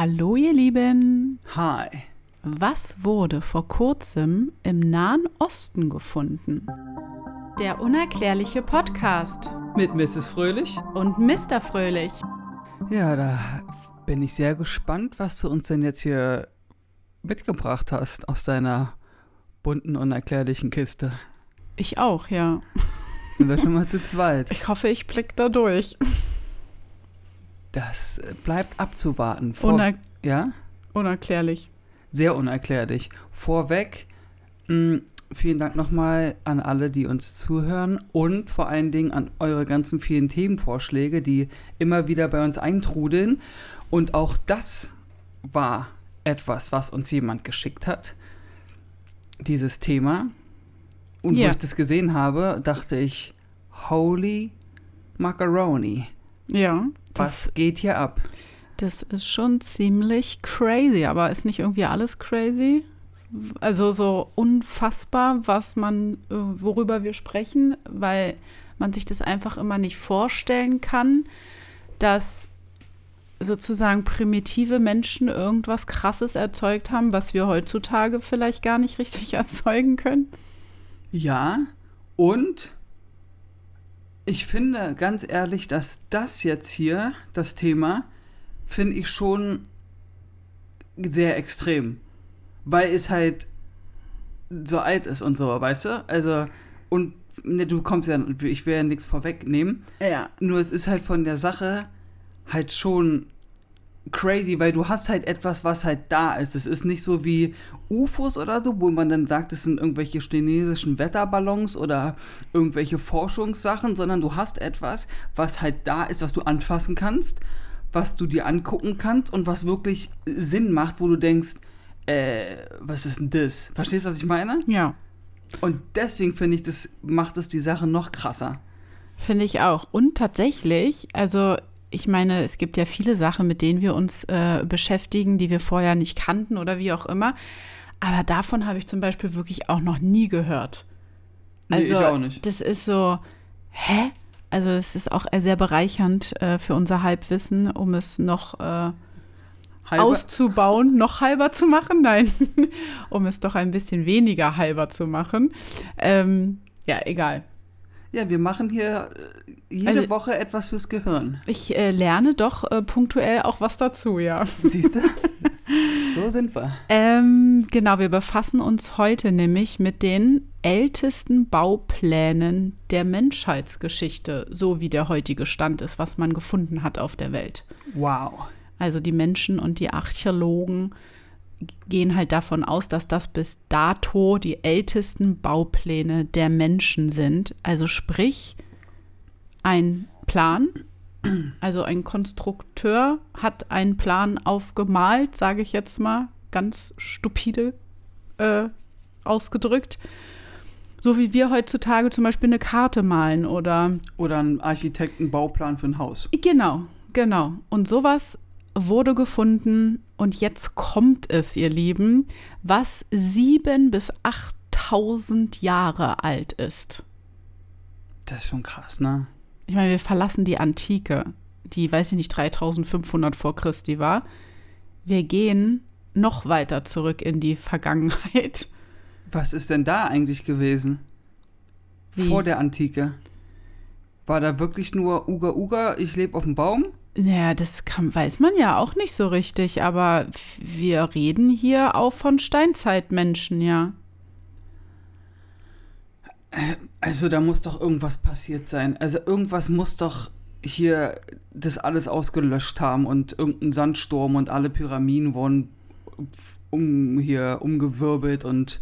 Hallo ihr Lieben. Hi. Was wurde vor kurzem im Nahen Osten gefunden? Der unerklärliche Podcast Mit Mrs. Fröhlich? und Mr. Fröhlich. Ja, da bin ich sehr gespannt, was du uns denn jetzt hier mitgebracht hast aus deiner bunten, unerklärlichen Kiste. Ich auch, ja. Sind wir schon mal zu zweit. Ich hoffe, ich blick da durch. Das äh, bleibt abzuwarten. Vor Uner ja? unerklärlich. Sehr unerklärlich. Vorweg, mh, vielen Dank nochmal an alle, die uns zuhören und vor allen Dingen an eure ganzen vielen Themenvorschläge, die immer wieder bei uns eintrudeln. Und auch das war etwas, was uns jemand geschickt hat. Dieses Thema. Und Ja. wo ich das gesehen habe, dachte ich, holy macaroni. Ja. Was Das, geht hier ab? das ist schon ziemlich crazy, aber ist nicht irgendwie alles crazy? Also so unfassbar, was man, äh, worüber wir sprechen, weil man sich das einfach immer nicht vorstellen kann, dass sozusagen primitive Menschen irgendwas Krasses erzeugt haben, was wir heutzutage vielleicht gar nicht richtig erzeugen können. Ja, und ich finde ganz ehrlich, dass das jetzt hier, das Thema, finde ich schon sehr extrem. Weil es halt so alt ist und so, weißt du? Also, und ne, du kommst ja, ich will ja nichts vorwegnehmen. Ja. Nur es ist halt von der Sache halt schon crazy, weil du hast halt etwas, was halt da ist. Es ist nicht so wie UFOs oder so, wo man dann sagt, es sind irgendwelche chinesischen Wetterballons oder irgendwelche Forschungssachen, sondern du hast etwas, was halt da ist, was du anfassen kannst, was du dir angucken kannst und was wirklich Sinn macht, wo du denkst, äh, was ist denn das? Verstehst du, was ich meine? Ja. Und deswegen finde ich, das macht es die Sache noch krasser. Finde ich auch. Und tatsächlich, also ich meine, es gibt ja viele Sachen, mit denen wir uns äh, beschäftigen, die wir vorher nicht kannten oder wie auch immer. Aber davon habe ich zum Beispiel wirklich auch noch nie gehört. Nee, Also, ich auch nicht. Das ist so, hä? Also es ist auch sehr bereichernd äh, für unser Halbwissen, um es noch äh, auszubauen, noch halber zu machen. Nein, um es doch ein bisschen weniger halber zu machen. Ähm, ja, egal. Ja, wir machen hier äh, jede Also- Woche etwas fürs Gehirn. Ich äh, lerne doch äh, punktuell auch was dazu, ja. Siehst du? so sind wir. Ähm, genau, wir befassen uns heute nämlich mit den ältesten Bauplänen der Menschheitsgeschichte, so wie der heutige Stand ist, was man gefunden hat auf der Welt. Wow. Also die Menschen und die Archäologen gehen halt davon aus, dass das bis dato die ältesten Baupläne der Menschen sind. Also sprich, ein Plan, also ein Konstrukteur hat einen Plan aufgemalt, sage ich jetzt mal, ganz stupide äh, ausgedrückt. So wie wir heutzutage zum Beispiel eine Karte malen oder Oder ein Architektenbauplan für ein Haus. Genau, genau. Und sowas wurde gefunden und jetzt kommt es, ihr Lieben, was sieben bis 8000 Jahre alt ist. Das ist schon krass, ne? Ich meine, wir verlassen die Antike, die, weiß ich nicht, 3500 vor Christi war. Wir gehen noch weiter zurück in die Vergangenheit. Was ist denn da eigentlich gewesen? Wie? Vor der Antike. War da wirklich nur Uga Uga, ich lebe auf dem Baum? Naja, das kann, weiß man ja auch nicht so richtig, aber wir reden hier auch von Steinzeitmenschen, ja. Also da muss doch irgendwas passiert sein. Also irgendwas muss doch hier das alles ausgelöscht haben und irgendein Sandsturm und alle Pyramiden wurden um, hier umgewirbelt und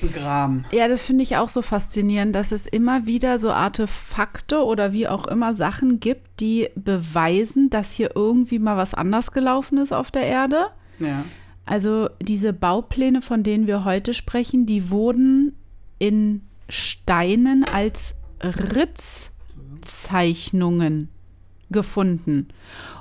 begraben. Ja, das finde ich auch so faszinierend, dass es immer wieder so Artefakte oder wie auch immer Sachen gibt, die beweisen, dass hier irgendwie mal was anders gelaufen ist auf der Erde. Ja. Also diese Baupläne, von denen wir heute sprechen, die wurden in Steinen als Ritzzeichnungen gefunden.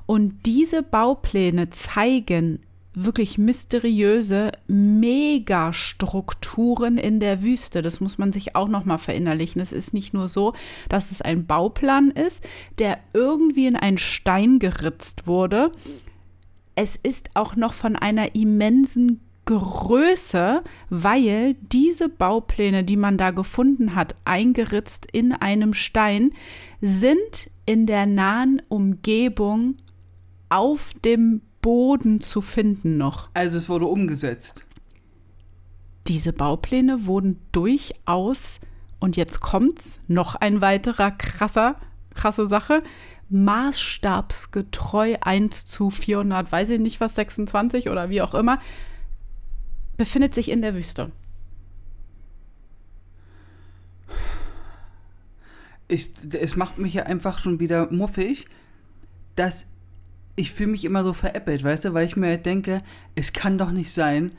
Und diese Baupläne zeigen wirklich mysteriöse Megastrukturen in der Wüste. Das muss man sich auch noch mal verinnerlichen. Es ist nicht nur so, dass es ein Bauplan ist, der irgendwie in einen Stein geritzt wurde. es ist auch noch von einer immensen Größe, weil diese Baupläne, die man da gefunden hat, eingeritzt in einem Stein, sind in der nahen Umgebung auf dem Boden zu finden noch. Also es wurde umgesetzt. Diese Baupläne wurden durchaus, und jetzt kommt's, noch ein weiterer krasser, krasse Sache, maßstabsgetreu 1 zu 400, weiß ich nicht was, 26 oder wie auch immer, befindet sich in der Wüste. Ich, es macht mich ja einfach schon wieder muffig, dass ich fühle mich immer so veräppelt, weißt du, weil ich mir halt denke, es kann doch nicht sein,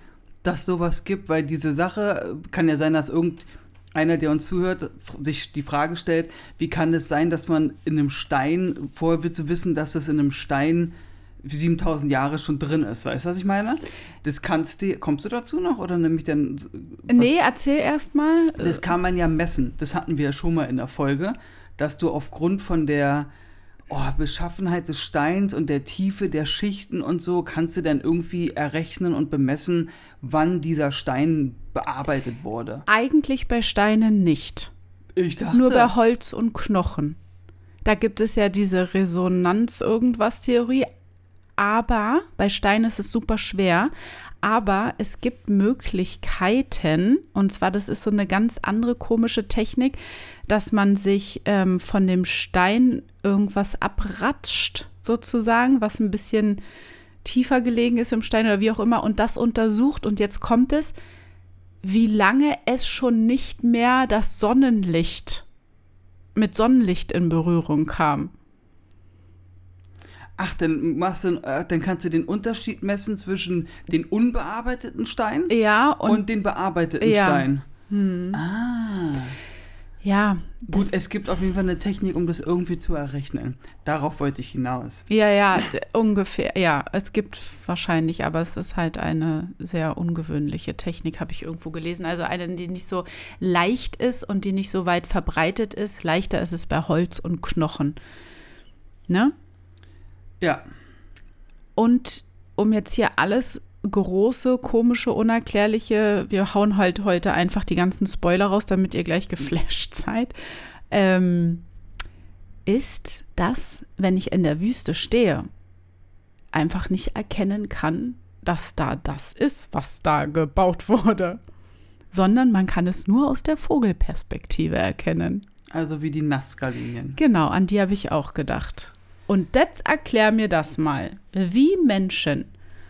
dass sowas gibt, weil diese Sache kann ja sein, dass irgendeiner, der uns zuhört, sich die Frage stellt, wie kann es sein, dass man in einem Stein, vorher willst du wissen, dass es in einem Stein 7000 Jahre schon drin ist, weißt du, was ich meine? Das kannst du, kommst du dazu noch oder nämlich dann? Was? Nee, erzähl erst mal. Das kann man ja messen, das hatten wir ja schon mal in der Folge, dass du aufgrund von der oh, Beschaffenheit des Steins und der Tiefe der Schichten und so kannst du dann irgendwie errechnen und bemessen, wann dieser Stein bearbeitet wurde. Eigentlich bei Steinen nicht. Ich dachte. Nur bei Holz und Knochen. Da gibt es ja diese Resonanz-Irgendwas-Theorie, aber bei Stein ist es super schwer. Aber es gibt Möglichkeiten, und zwar, das ist so eine ganz andere komische Technik, dass man sich ähm, von dem Stein irgendwas abratscht, sozusagen, was ein bisschen tiefer gelegen ist im Stein oder wie auch immer, und das untersucht. Und jetzt kommt es, wie lange es schon nicht mehr das Sonnenlicht mit Sonnenlicht in Berührung kam. Ach, dann machst du, äh, dann kannst du den Unterschied messen zwischen den unbearbeiteten Stein ja, und, und den bearbeiteten ja. Stein. Hm. Ah. Ja. Gut, es gibt auf jeden Fall eine Technik, um das irgendwie zu errechnen. Darauf wollte ich hinaus. Ja, ja, ungefähr. Ja, es gibt wahrscheinlich, aber es ist halt eine sehr ungewöhnliche Technik, habe ich irgendwo gelesen. Also eine, die nicht so leicht ist und die nicht so weit verbreitet ist. Leichter ist es bei Holz und Knochen. Ne? Ja. Und um jetzt hier alles große, komische, unerklärliche, wir hauen halt heute einfach die ganzen Spoiler raus, damit ihr gleich geflasht seid, ähm, ist, dass, wenn ich in der Wüste stehe, einfach nicht erkennen kann, dass da das ist, was da gebaut wurde, sondern man kann es nur aus der Vogelperspektive erkennen. Also wie die Nazca-Linien. Genau, an die habe ich auch gedacht. Und jetzt erklär mir das mal, wie Menschen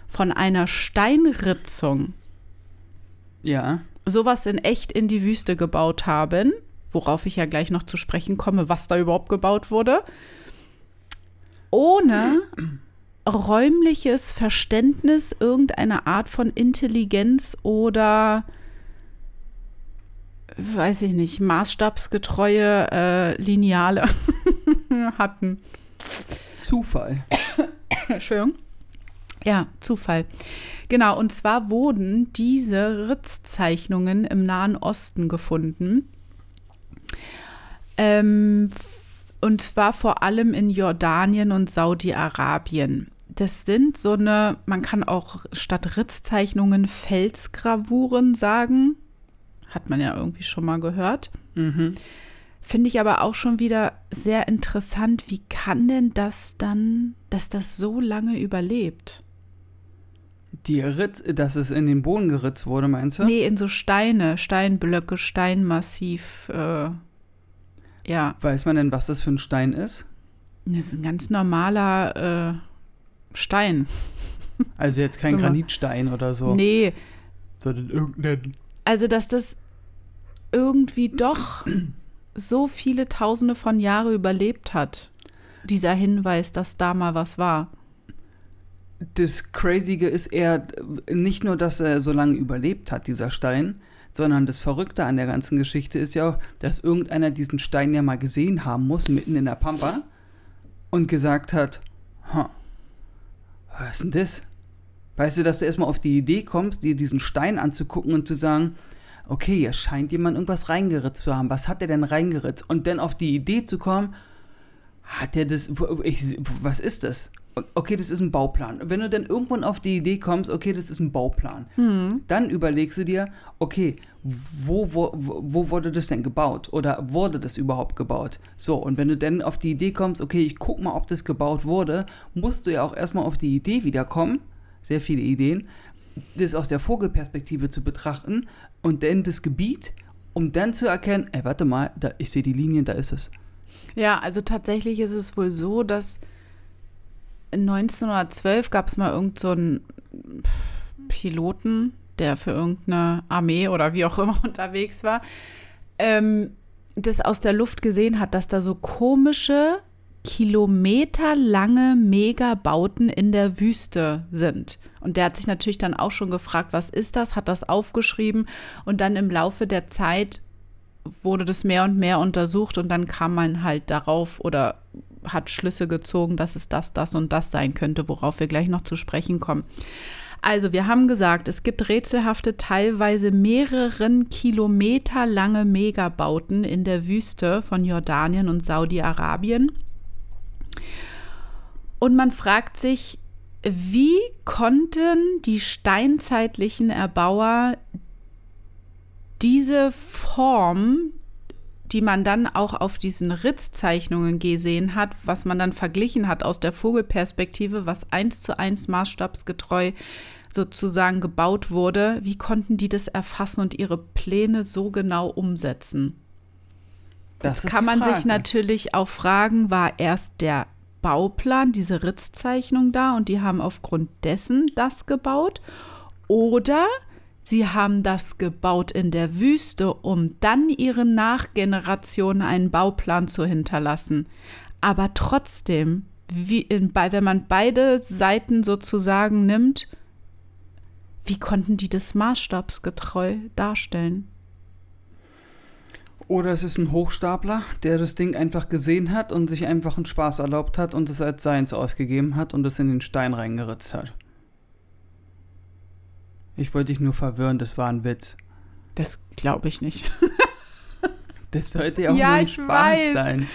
von einer Steinritzung ja. sowas in echt in die Wüste gebaut haben, worauf ich ja gleich noch zu sprechen komme, was da überhaupt gebaut wurde, ohne räumliches Verständnis irgendeiner Art von Intelligenz oder weiß ich nicht, maßstabsgetreue äh, Lineale hatten. Zufall. Entschuldigung. Ja, Zufall. Genau, und zwar wurden diese Ritzzeichnungen im Nahen Osten gefunden. Ähm, und zwar vor allem in Jordanien und Saudi-Arabien. Das sind so eine, man kann auch statt Ritzzeichnungen Felsgravuren sagen. Hat man ja irgendwie schon mal gehört. Mhm. Finde ich aber auch schon wieder sehr interessant, wie kann denn das dann, dass das so lange überlebt? Die Ritz, dass es in den Boden geritzt wurde, meinst du? Nee, in so Steine, Steinblöcke, Steinmassiv, äh, ja. Weiß man denn, was das für ein Stein ist? Das ist ein ganz normaler äh, Stein. Also jetzt kein Granitstein oder so. Nee. Sondern irgendein. Also, dass das irgendwie doch so viele Tausende von Jahren überlebt hat. Dieser Hinweis, dass da mal was war. Das Crazige ist eher nicht nur, dass er so lange überlebt hat, dieser Stein, sondern das Verrückte an der ganzen Geschichte ist ja auch, dass irgendeiner diesen Stein ja mal gesehen haben muss, mitten in der Pampa, und gesagt hat, huh, was ist denn das? Weißt du, dass du erstmal auf die Idee kommst, dir diesen Stein anzugucken und zu sagen, okay, hier scheint jemand irgendwas reingeritzt zu haben. Was hat er denn reingeritzt? Und dann auf die Idee zu kommen, hat er das, ich, was ist das? okay, das ist ein Bauplan. Wenn du dann irgendwann auf die Idee kommst, okay, das ist ein Bauplan, dann überlegst du dir, okay, wo, wo, wo wurde das denn gebaut? Oder wurde das überhaupt gebaut? So, und wenn du dann auf die Idee kommst, okay, ich guck mal, ob das gebaut wurde, musst du ja auch erstmal auf die Idee wiederkommen, sehr viele Ideen, das aus der Vogelperspektive zu betrachten und dann das Gebiet, um dann zu erkennen, ey, warte mal, da, ich sehe die Linien, da ist es. Ja, also tatsächlich ist es wohl so, dass 1912 gab es mal irgendeinen so Piloten, der für irgendeine Armee oder wie auch immer unterwegs war, ähm, das aus der Luft gesehen hat, dass da so komische, kilometerlange Megabauten in der Wüste sind. Und der hat sich natürlich dann auch schon gefragt, was ist das, hat das aufgeschrieben und dann im Laufe der Zeit wurde das mehr und mehr untersucht und dann kam man halt darauf oder hat Schlüsse gezogen, dass es das, das und das sein könnte, worauf wir gleich noch zu sprechen kommen. Also, wir haben gesagt, es gibt rätselhafte, teilweise mehreren Kilometer lange Megabauten in der Wüste von Jordanien und Saudi-Arabien. Und man fragt sich, wie konnten die steinzeitlichen Erbauer diese Form, die man dann auch auf diesen Ritzzeichnungen gesehen hat, was man dann verglichen hat aus der Vogelperspektive, was eins zu eins maßstabsgetreu sozusagen gebaut wurde, wie konnten die das erfassen und ihre Pläne so genau umsetzen? Das kann man Frage. sich natürlich auch fragen, war erst der Bauplan, diese Ritzzeichnung da und die haben aufgrund dessen das gebaut? Oder sie haben das gebaut in der Wüste, um dann ihren Nachgenerationen einen Bauplan zu hinterlassen? Aber trotzdem, wie in, wenn man beide Seiten sozusagen nimmt, wie konnten die das maßstabsgetreu darstellen? Oder es ist ein Hochstapler, der das Ding einfach gesehen hat und sich einfach einen Spaß erlaubt hat und es als seins ausgegeben hat und es in den Stein reingeritzt hat. Ich wollte dich nur verwirren, das war ein Witz. Das glaube ich nicht. das sollte ja auch ja, nur ein Spaß weiß. sein.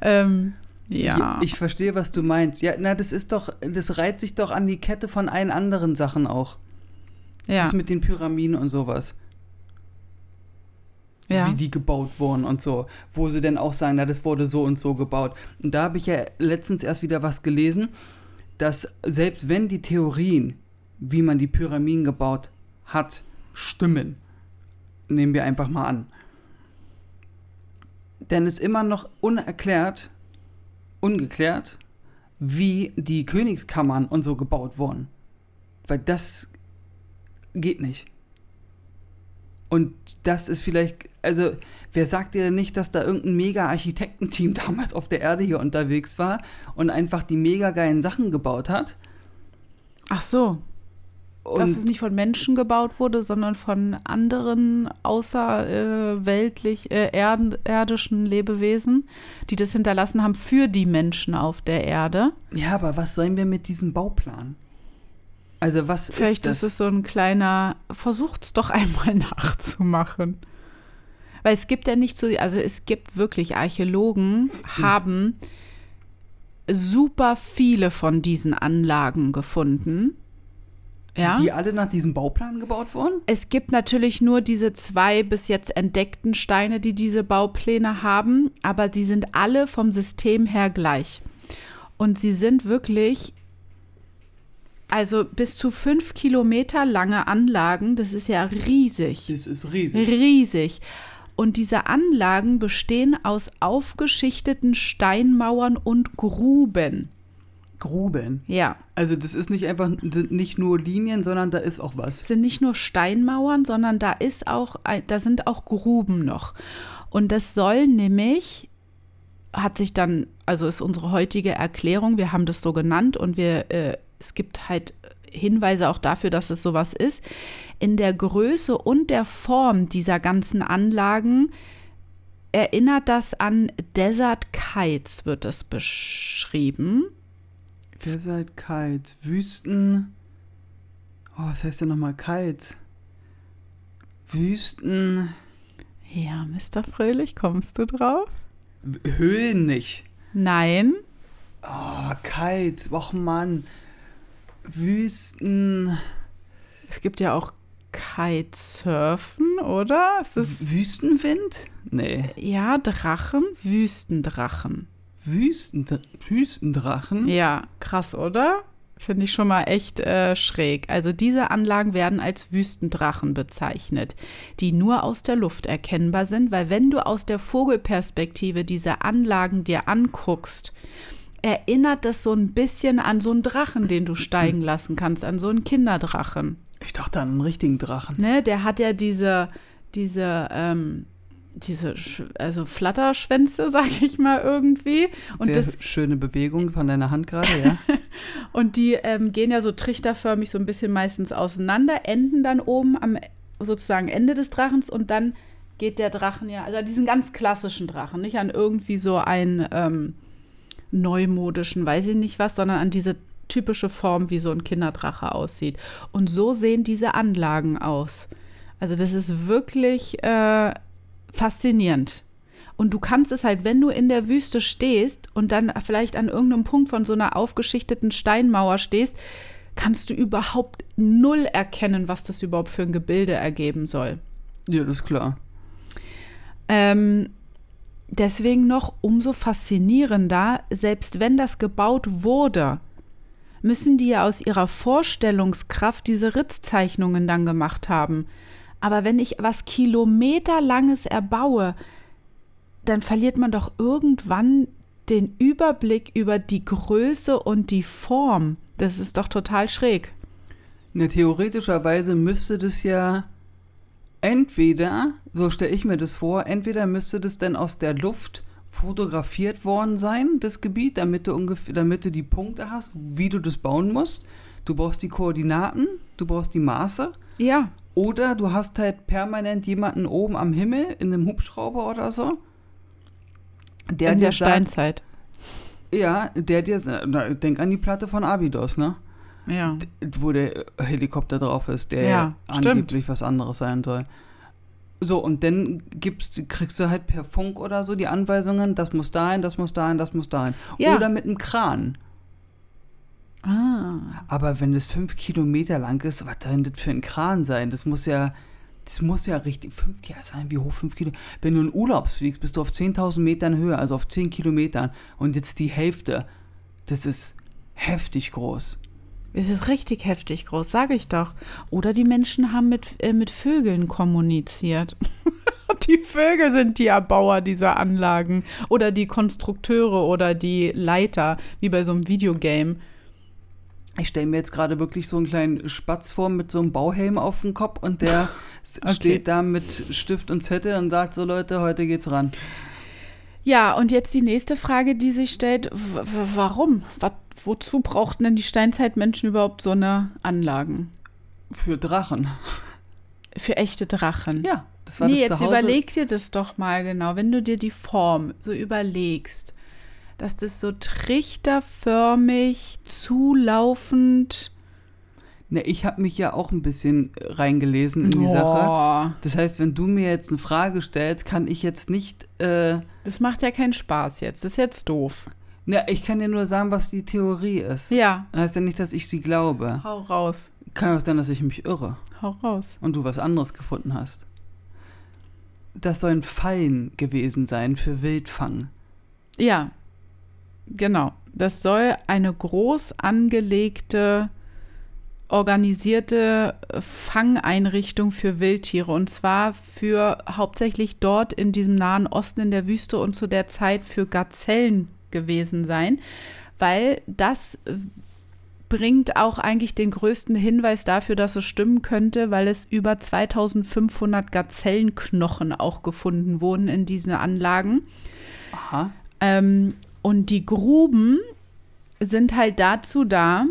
Ähm, ja. Ich, ich, verstehe, was du meinst. Ja, na, das ist doch, das reiht sich doch an die Kette von allen anderen Sachen auch. Ja. Das mit den Pyramiden und sowas ja. wie die gebaut wurden und so, wo sie denn auch sagen, na, das wurde so und so gebaut. Und da habe ich ja letztens erst wieder was gelesen, dass selbst wenn die Theorien, wie man die Pyramiden gebaut hat, stimmen, nehmen wir einfach mal an, denn es immer noch unerklärt, ungeklärt, wie die Königskammern und so gebaut wurden. Weil das geht nicht. Und das ist vielleicht, also wer sagt dir denn nicht, dass da irgendein mega Architektenteam damals auf der Erde hier unterwegs war und einfach die mega geilen Sachen gebaut hat? Ach so. Und dass es nicht von Menschen gebaut wurde, sondern von anderen außerweltlich äh, erd erdischen Lebewesen, die das hinterlassen haben für die Menschen auf der Erde. Ja, aber was sollen wir mit diesem Bauplan? Also was Vielleicht ist das? ist es so ein kleiner, versucht's doch einmal nachzumachen. Weil es gibt ja nicht so, also es gibt wirklich Archäologen, hm. haben super viele von diesen Anlagen gefunden. Ja? Die alle nach diesem Bauplan gebaut wurden? Es gibt natürlich nur diese zwei bis jetzt entdeckten Steine, die diese Baupläne haben, aber sie sind alle vom System her gleich. Und sie sind wirklich also bis zu fünf Kilometer lange Anlagen, das ist ja riesig. Das ist riesig. Riesig. Und diese Anlagen bestehen aus aufgeschichteten Steinmauern und Gruben. Gruben? Ja. Also das ist nicht einfach, sind nicht nur Linien, sondern da ist auch was. Sind nicht nur Steinmauern, sondern da ist auch, da sind auch Gruben noch. Und das soll nämlich, hat sich dann, also ist unsere heutige Erklärung, wir haben das so genannt und wir äh, es gibt halt Hinweise auch dafür, dass es sowas ist. In der Größe und der Form dieser ganzen Anlagen erinnert das an Desert Kites, wird es beschrieben. Desert Kites, Wüsten. Oh, was heißt denn nochmal Kites? Wüsten. Ja, Mr. Fröhlich, kommst du drauf? Höhlen nicht. Nein. Oh, kalt. Och Mann. Wüsten. Es gibt ja auch Kitesurfen, oder? Wüstenwind? Nee. ja, Drachen, Wüstendrachen. Wüsten, Wüstendrachen? Ja, krass, oder? Finde ich schon mal echt äh, schräg. Also diese Anlagen werden als Wüstendrachen bezeichnet, die nur aus der Luft erkennbar sind, weil wenn du aus der Vogelperspektive diese Anlagen dir anguckst, erinnert das so ein bisschen an so einen Drachen, den du steigen lassen kannst, an so einen Kinderdrachen. Ich dachte an einen richtigen Drachen. Ne, der hat ja diese, diese, ähm, diese, also Flatterschwänze, sag ich mal irgendwie. Und Sehr das, schöne Bewegung von deiner Hand gerade, ja? Und die ähm, gehen ja so trichterförmig so ein bisschen meistens auseinander, enden dann oben am sozusagen Ende des Drachens und dann geht der Drachen ja, also diesen ganz klassischen Drachen, nicht an irgendwie so einen ähm, neumodischen, weiß ich nicht was, sondern an diese typische Form, wie so ein Kinderdrache aussieht. Und so sehen diese Anlagen aus. Also das ist wirklich äh, faszinierend. Und du kannst es halt, wenn du in der Wüste stehst und dann vielleicht an irgendeinem Punkt von so einer aufgeschichteten Steinmauer stehst, kannst du überhaupt null erkennen, was das überhaupt für ein Gebilde ergeben soll. Ja, das ist klar. Ähm, deswegen noch umso faszinierender, selbst wenn das gebaut wurde, müssen die ja aus ihrer Vorstellungskraft diese Ritzzeichnungen dann gemacht haben. Aber wenn ich was kilometerlanges erbaue, dann verliert man doch irgendwann den Überblick über die Größe und die Form. Das ist doch total schräg. Ne, theoretischerweise müsste das ja entweder, so stelle ich mir das vor, entweder müsste das dann aus der Luft fotografiert worden sein, das Gebiet, damit du ungefähr, damit du die Punkte hast, wie du das bauen musst. Du brauchst die Koordinaten, du brauchst die Maße. Ja, Oder du hast halt permanent jemanden oben am Himmel in einem Hubschrauber oder so. Der in der sagt- Steinzeit. Ja, der dir, denk an die Platte von Abydos, ne? Ja. wo der Helikopter drauf ist, der Ja, angeblich was anderes sein soll. So, und dann gibst, kriegst du halt per Funk oder so die Anweisungen, das muss dahin, das muss dahin, das muss dahin. Ja. Oder mit einem Kran. Ah. Aber wenn es fünf Kilometer lang ist, was soll denn das für ein Kran sein? Das muss ja, das muss ja richtig, fünf, ja, sein, wie hoch fünf Kilo? Wenn du in Urlaubs fliegst, bist du auf 10.000 Metern Höhe, also auf 10 Kilometern. Und jetzt die Hälfte. Das ist heftig groß. Es ist richtig heftig groß, sage ich doch. Oder die Menschen haben mit, äh, mit Vögeln kommuniziert. die Vögel sind die Erbauer dieser Anlagen oder die Konstrukteure oder die Leiter, wie bei so einem Videogame. Ich stelle mir jetzt gerade wirklich so einen kleinen Spatz vor mit so einem Bauhelm auf dem Kopf und der Okay. steht da mit Stift und Zettel und sagt so, Leute, heute geht's ran. Ja, und jetzt die nächste Frage, die sich stellt: Warum? Was, wozu brauchten denn die Steinzeitmenschen überhaupt so eine Anlagen? Für Drachen. Für echte Drachen? Ja, das war nee, das jetzt Zuhause. überleg dir das doch mal genau, wenn du dir die Form so überlegst, dass das so trichterförmig, zulaufend. Ne, ich habe mich ja auch ein bisschen reingelesen in die Sache. Boah, Das heißt, wenn du mir jetzt eine Frage stellst, kann ich jetzt nicht, äh, Das macht ja keinen Spaß jetzt. Das ist jetzt doof. Ne, ich kann dir nur sagen, was die Theorie ist. Ja, Das heißt ja nicht, dass ich sie glaube. hau raus. Kann auch sein, dass ich mich irre Hau raus. und du was anderes gefunden hast. Das sollen Fallen gewesen sein für Wildfang. Ja, genau. Das soll eine groß angelegte, organisierte Fangeinrichtung für Wildtiere und zwar für hauptsächlich dort in diesem Nahen Osten in der Wüste und zu der Zeit für Gazellen gewesen sein, weil das äh, bringt auch eigentlich den größten Hinweis dafür, dass es stimmen könnte, weil es über 2500 Gazellenknochen auch gefunden wurden in diesen Anlagen. Aha. Ähm, und die Gruben sind halt dazu da,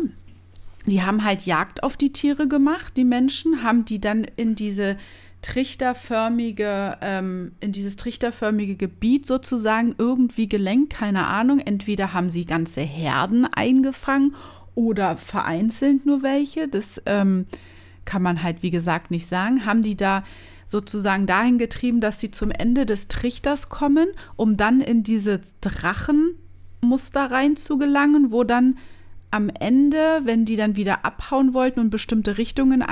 die haben halt Jagd auf die Tiere gemacht, die Menschen, haben die dann in diese trichterförmige, ähm, in dieses trichterförmige Gebiet sozusagen irgendwie gelenkt, keine Ahnung. Entweder haben sie ganze Herden eingefangen oder vereinzelt nur welche. Das ähm, kann man halt, wie gesagt, nicht sagen. Haben die da sozusagen dahin getrieben, dass sie zum Ende des Trichters kommen, um dann in diese Drachen Muster rein zu gelangen, wo dann am Ende, wenn die dann wieder abhauen wollten und bestimmte Richtungen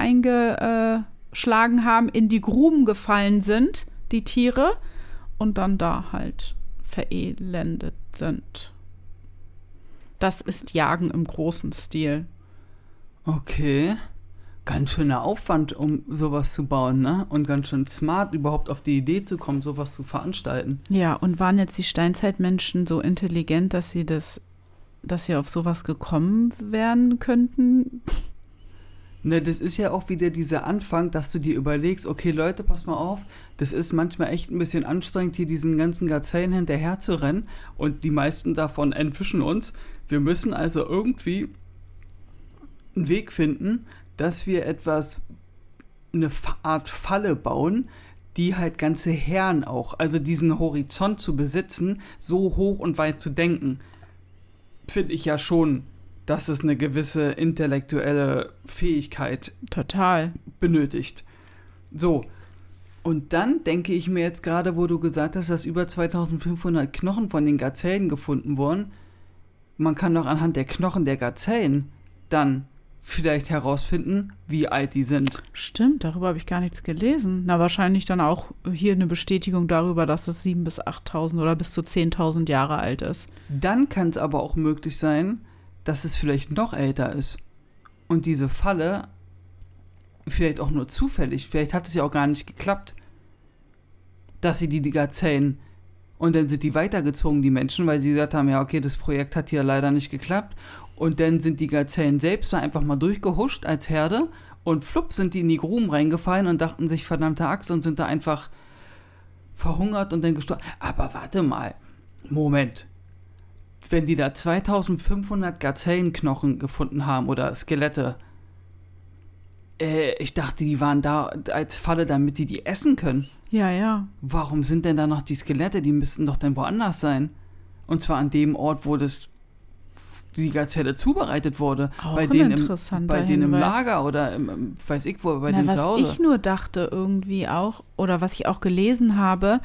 eingeschlagen haben, in die Gruben gefallen sind, die Tiere, und dann da halt verelendet sind. Das ist Jagen im großen Stil. Okay. Ganz schöner Aufwand, um sowas zu bauen, ne? Und ganz schön smart, überhaupt auf die Idee zu kommen, sowas zu veranstalten. Ja, und waren jetzt die Steinzeitmenschen so intelligent, dass sie das, dass sie auf sowas gekommen werden könnten? Ne, das ist ja auch wieder dieser Anfang, dass du dir überlegst, okay Leute, pass mal auf, das ist manchmal echt ein bisschen anstrengend, hier diesen ganzen Gazellen hinterher zu rennen und die meisten davon entwischen uns. Wir müssen also irgendwie einen Weg finden, dass wir etwas, eine Art Falle bauen, die halt ganze Herren auch, also diesen Horizont zu besitzen, so hoch und weit zu denken, finde ich ja schon, dass es eine gewisse intellektuelle Fähigkeit Total. benötigt. So. Und dann denke ich mir jetzt gerade, wo du gesagt hast, dass über 2500 Knochen von den Gazellen gefunden wurden, man kann doch anhand der Knochen der Gazellen dann vielleicht herausfinden, wie alt die sind. Stimmt, darüber habe ich gar nichts gelesen. Na, wahrscheinlich dann auch hier eine Bestätigung darüber, dass es 7.000 bis 8.000 oder bis zu 10.000 Jahre alt ist. Dann kann es aber auch möglich sein, dass es vielleicht noch älter ist. Und diese Falle vielleicht auch nur zufällig, vielleicht hat es ja auch gar nicht geklappt, dass sie die, Gazellen und dann sind die weitergezogen, die Menschen, weil sie gesagt haben, ja, okay, das Projekt hat hier leider nicht geklappt. Und dann sind die Gazellen selbst da einfach mal durchgehuscht als Herde und flupp sind die in die Gruben reingefallen und dachten sich, verdammte Axt, und sind da einfach verhungert und dann gestorben. Aber warte mal, Moment. Wenn die da 2500 Gazellenknochen gefunden haben oder Skelette, äh, ich dachte, die waren da als Falle, damit die die essen können. Ja, ja. Warum sind denn da noch die Skelette? Die müssten doch dann woanders sein. Und zwar an dem Ort, wo das die Gazelle zubereitet wurde. Auch bei denen im, bei denen im. Lager oder im, weiß ich wo, bei Na, denen was zu Hause. ich nur dachte irgendwie auch, oder was ich auch gelesen habe,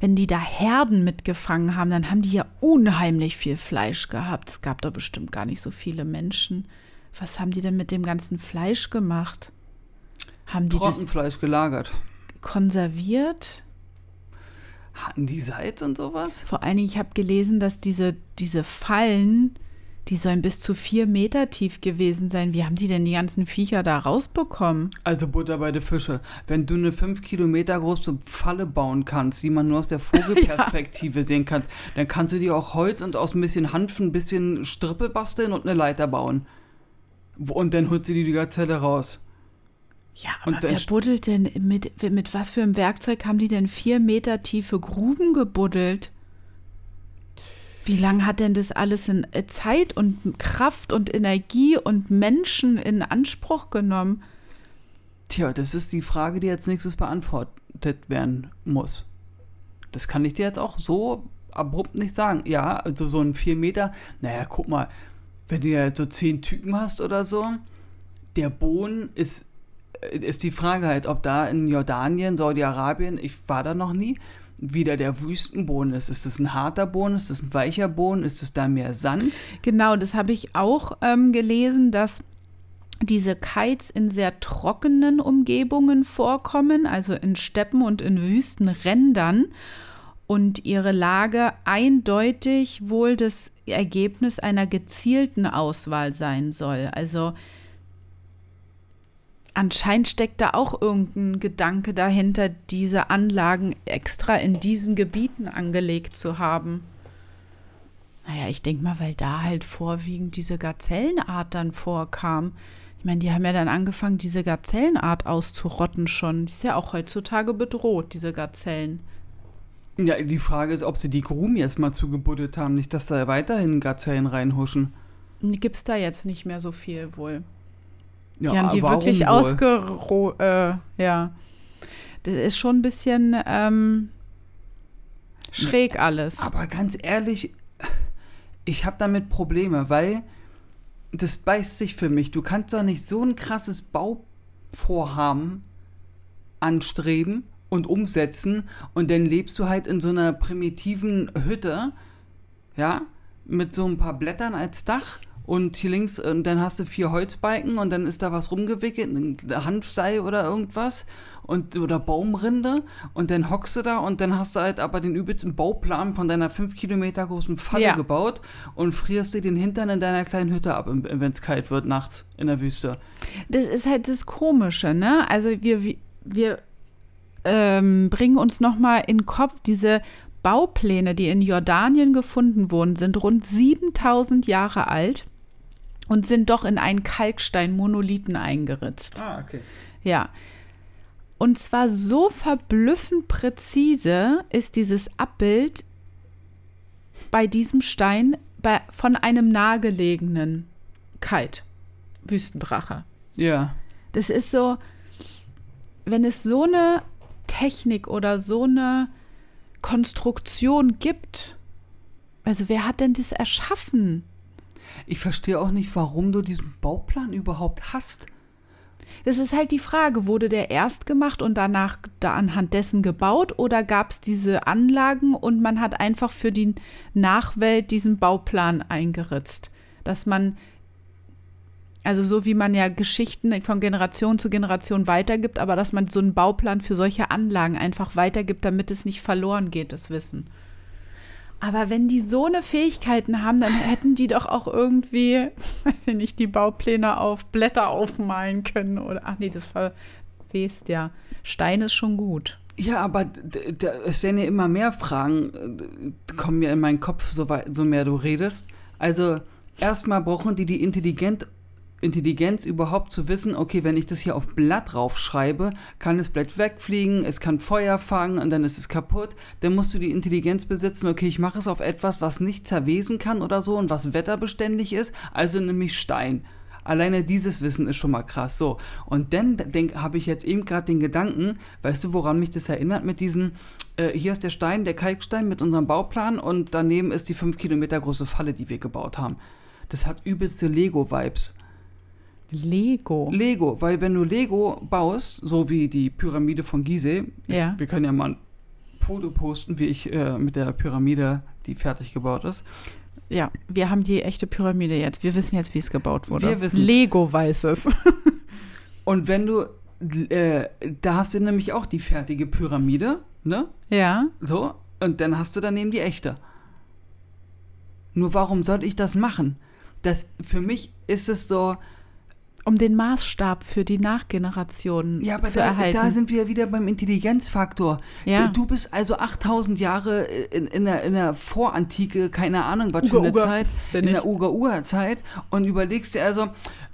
wenn die da Herden mitgefangen haben, dann haben die ja unheimlich viel Fleisch gehabt. Es gab da bestimmt gar nicht so viele Menschen. Was haben die denn mit dem ganzen Fleisch gemacht? Haben die das Trockenfleisch gelagert. konserviert? Hatten die Salz und sowas? Vor allen Dingen, ich habe gelesen, dass diese, diese Fallen, die sollen bis zu vier Meter tief gewesen sein. Wie haben die denn die ganzen Viecher da rausbekommen? Also Butter bei den Fische. Wenn du eine 5 Kilometer große Falle bauen kannst, die man nur aus der Vogelperspektive sehen kannst, dann kannst du dir auch Holz und aus ein bisschen Hanf ein bisschen Strippe basteln und eine Leiter bauen. Und dann holt sie die Gazelle raus. Ja, Und aber dann wer buddelt denn, mit, mit was für einem Werkzeug haben die denn vier Meter tiefe Gruben gebuddelt? Wie lange hat denn das alles in äh, Zeit und Kraft und Energie und Menschen in Anspruch genommen? Tja, das ist die Frage, die als nächstes beantwortet werden muss. Das kann ich dir jetzt auch so abrupt nicht sagen. Ja, also so ein 4 Meter, naja, guck mal, wenn du ja so 10 Typen hast oder so, der Boden ist, äh, ist die Frage halt, ob da in Jordanien, Saudi-Arabien, ich war da noch nie, wieder der Wüstenboden ist. Ist das ein harter Boden? Ist das ein weicher Boden? Ist es da mehr Sand? Genau, das habe ich auch ähm, gelesen, dass diese Kites in sehr trockenen Umgebungen vorkommen, also in Steppen und in Wüstenrändern und ihre Lage eindeutig wohl das Ergebnis einer gezielten Auswahl sein soll. Also anscheinend steckt da auch irgendein Gedanke dahinter, diese Anlagen extra in diesen Gebieten angelegt zu haben. Naja, ich denke mal, weil da halt vorwiegend diese Gazellenart dann vorkam. Ich meine, die haben ja dann angefangen, diese Gazellenart auszurotten schon. Die ist ja auch heutzutage bedroht, diese Gazellen. Ja, die Frage ist, ob sie die Gruben jetzt mal zugebuddelt haben, nicht, dass da weiterhin Gazellen reinhuschen. Gibt es da jetzt nicht mehr so viel wohl. Ja, die haben die wirklich ausgero... Äh, ja. Das ist schon ein bisschen ähm, schräg alles. Aber ganz ehrlich, ich habe damit Probleme, weil das beißt sich für mich. Du kannst doch nicht so ein krasses Bauvorhaben anstreben und umsetzen und dann lebst du halt in so einer primitiven Hütte, ja, mit so ein paar Blättern als Dach und hier links, und dann hast du vier Holzbalken und dann ist da was rumgewickelt, ein Handseil oder irgendwas und oder Baumrinde und dann hockst du da und dann hast du halt aber den übelsten Bauplan von deiner fünf Kilometer großen Falle Ja. gebaut und frierst dir den Hintern in deiner kleinen Hütte ab, wenn es kalt wird nachts in der Wüste. Das ist halt das Komische, ne? Also wir, wir, ähm, bringen uns noch mal in den Kopf, diese Baupläne, die in Jordanien gefunden wurden, sind rund 7000 Jahre alt und sind doch in einen Kalkstein-Monolithen eingeritzt. Ah, okay. Ja. Und zwar so verblüffend präzise ist dieses Abbild bei diesem Stein bei, von einem nahegelegenen Kite, Wüstendrache. Ja. Das ist so, wenn es so eine Technik oder so eine Konstruktion gibt, also wer hat denn das erschaffen? Ich verstehe auch nicht, warum du diesen Bauplan überhaupt hast. Das ist halt die Frage, wurde der erst gemacht und danach da anhand dessen gebaut oder gab es diese Anlagen und man hat einfach für die Nachwelt diesen Bauplan eingeritzt? Dass man, also so wie man ja Geschichten von Generation zu Generation weitergibt, aber dass man so einen Bauplan für solche Anlagen einfach weitergibt, damit es nicht verloren geht, das Wissen. Aber wenn die so eine Fähigkeiten haben, dann hätten die doch auch irgendwie, weiß ich nicht, die Baupläne auf Blätter aufmalen können oder ach nee, das verwest ja. Stein ist schon gut. Ja, aber es werden ja immer mehr Fragen, äh, kommen mir in meinen Kopf, so, wei- so mehr du redest. Also, erstmal brauchen die die Intelligent Intelligenz überhaupt zu wissen, okay, wenn ich das hier auf Blatt raufschreibe, kann das Blatt wegfliegen, es kann Feuer fangen und dann ist es kaputt. Dann musst du die Intelligenz besitzen, okay, ich mache es auf etwas, was nicht zerwesen kann oder so und was wetterbeständig ist, also nämlich Stein. Alleine dieses Wissen ist schon mal krass. So. Und dann habe ich jetzt eben gerade den Gedanken, weißt du, woran mich das erinnert mit diesem, äh, hier ist der Stein, der Kalkstein mit unserem Bauplan und daneben ist die fünf Kilometer große Falle, die wir gebaut haben. Das hat übelste Lego-Vibes. Lego. Lego, weil wenn du Lego baust, so wie die Pyramide von Gizeh, Ja. wir können ja mal ein Foto posten, wie ich äh, mit der Pyramide, die fertig gebaut ist. Ja, wir haben die echte Pyramide jetzt. Wir wissen jetzt, wie es gebaut wurde. Wir wissen's. Lego weiß es. Und wenn du, äh, da hast du nämlich auch die fertige Pyramide, ne? ja. So, und dann hast du daneben die echte. Nur warum soll ich das machen? Das, für mich ist es so, Um den Maßstab für die Nachgenerationen ja, aber zu da, erhalten. da sind wir wieder beim Intelligenzfaktor. Ja. Du bist also 8000 Jahre in, in, der, in der Vorantike, keine Ahnung, was für Uga, eine Uga Zeit, bin in ich. der Uga-Uga-Zeit und überlegst dir also,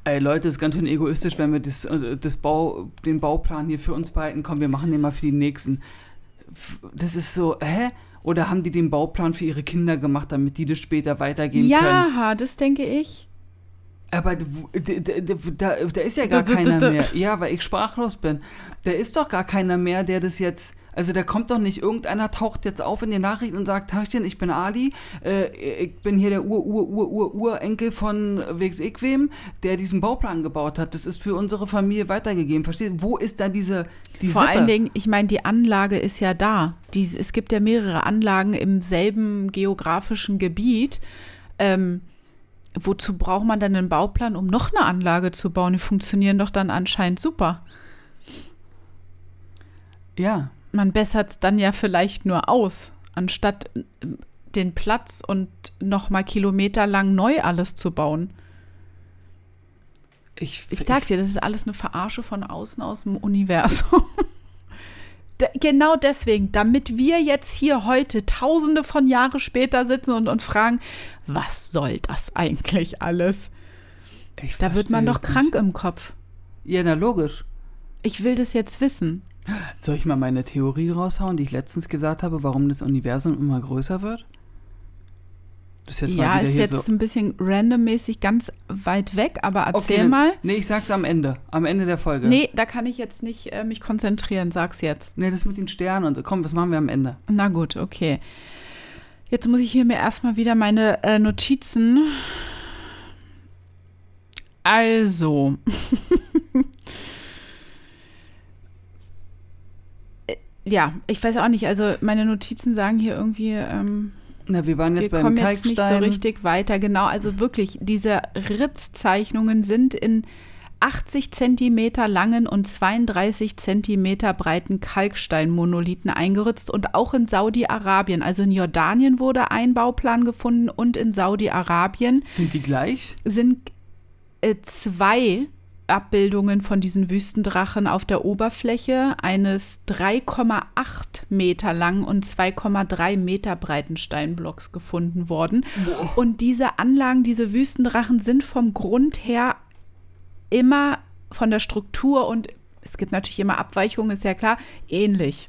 ey Leute, ist ganz schön egoistisch, wenn wir das, äh, das Bau, den Bauplan hier für uns behalten, komm, wir machen den mal für die Nächsten. Das ist so, hä? Oder haben die den Bauplan für ihre Kinder gemacht, damit die das später weitergeben können? ja, das denke ich. Aber da, da ist ja gar keiner mehr. Ja, weil ich sprachlos bin. Da ist doch gar keiner mehr, der das jetzt. Also da kommt doch nicht irgendeiner taucht jetzt auf in den Nachrichten und sagt, Tachchen, ich bin Ali, äh, ich bin hier der Ur Ur Ur Ur Urenkel von Wegs Iquem, der diesen Bauplan gebaut hat. Das ist für unsere Familie weitergegeben. Versteht? Wo ist da diese die Vor Sippe? allen Dingen, ich meine, die Anlage ist ja da. Die, es gibt ja mehrere Anlagen im selben geografischen Gebiet. Ähm, wozu braucht man dann einen Bauplan, um noch eine Anlage zu bauen? Die funktionieren doch dann anscheinend super. Ja. Man bessert es dann ja vielleicht nur aus, anstatt äh, den Platz und noch mal kilometerlang neu alles zu bauen. Ich, Ich sag dir, das ist alles eine Verarsche von außen aus dem Universum. Genau deswegen, damit wir jetzt hier heute, tausende von Jahre später sitzen und uns fragen, was soll das eigentlich alles? ich Da wird man doch krank im Kopf. Nicht. Ja, na logisch. Ich will das jetzt wissen. Soll ich mal meine Theorie raushauen, die ich letztens gesagt habe, warum das Universum immer größer wird? Ist jetzt ja, ist jetzt so. ein bisschen randommäßig ganz weit weg, aber erzähl dann- mal. Nee, ich sag's am Ende. Am Ende der Folge. Nee, da kann ich jetzt nicht äh, mich konzentrieren, sag's jetzt. Nee, das mit den Sternen und so. Komm, das machen wir am Ende. Na gut, okay. Jetzt muss ich hier mir erstmal wieder meine äh, Notizen. Also. Äh, ja, ich weiß auch nicht. Also meine Notizen sagen hier irgendwie, ähm, Na, wir waren jetzt wir beim kommen jetzt nicht so richtig weiter. Genau, also wirklich, diese Ritzzeichnungen sind in 80 Zentimeter langen und 32 Zentimeter breiten Kalksteinmonolithen eingeritzt und auch in Saudi-Arabien. Also in Jordanien wurde ein Bauplan gefunden und in Saudi-Arabien Sind die gleich? sind äh, zwei Abbildungen von diesen Wüstendrachen auf der Oberfläche eines 3,8 Meter langen und 2,3 Meter breiten Steinblocks gefunden worden. Und diese Anlagen, diese Wüstendrachen sind vom Grund her immer von der Struktur und es gibt natürlich immer Abweichungen, ist ja klar, ähnlich.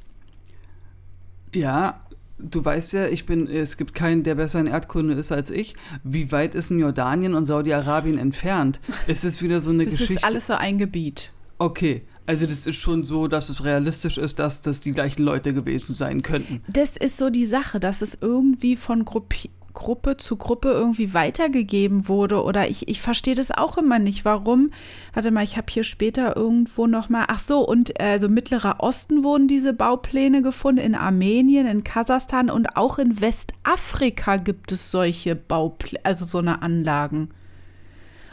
Ja, du weißt ja, ich bin, es gibt keinen, der besser in Erdkunde ist als ich. Wie weit ist denn Jordanien und Saudi-Arabien entfernt? Ist es wieder so eine Das Geschichte? ist alles so ein Gebiet. Okay, also das ist schon so, dass es realistisch ist, dass das die gleichen Leute gewesen sein könnten. Das ist so die Sache, dass es irgendwie von Gruppi Gruppe zu Gruppe irgendwie weitergegeben wurde oder ich, ich verstehe das auch immer nicht. Warum? Warte mal, ich habe hier später irgendwo noch mal. Ach so, und äh, also Mittlerer Osten wurden diese Baupläne gefunden, in Armenien, in Kasachstan und auch in Westafrika gibt es solche Baupläne, also so eine Anlagen.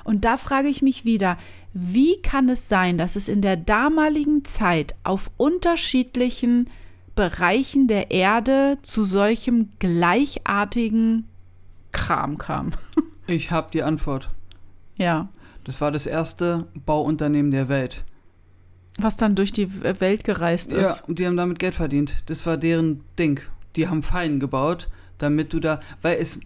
Und da frage ich mich wieder, wie kann es sein, dass es in der damaligen Zeit auf unterschiedlichen Bereichen der Erde zu solchem gleichartigen Kram kam? Ich habe die Antwort. Ja. Das war das erste Bauunternehmen der Welt. Was dann durch die Welt gereist Ja, ist. und die haben damit Geld verdient. Das war deren Ding. Die haben Fallen gebaut, damit du da, weil es,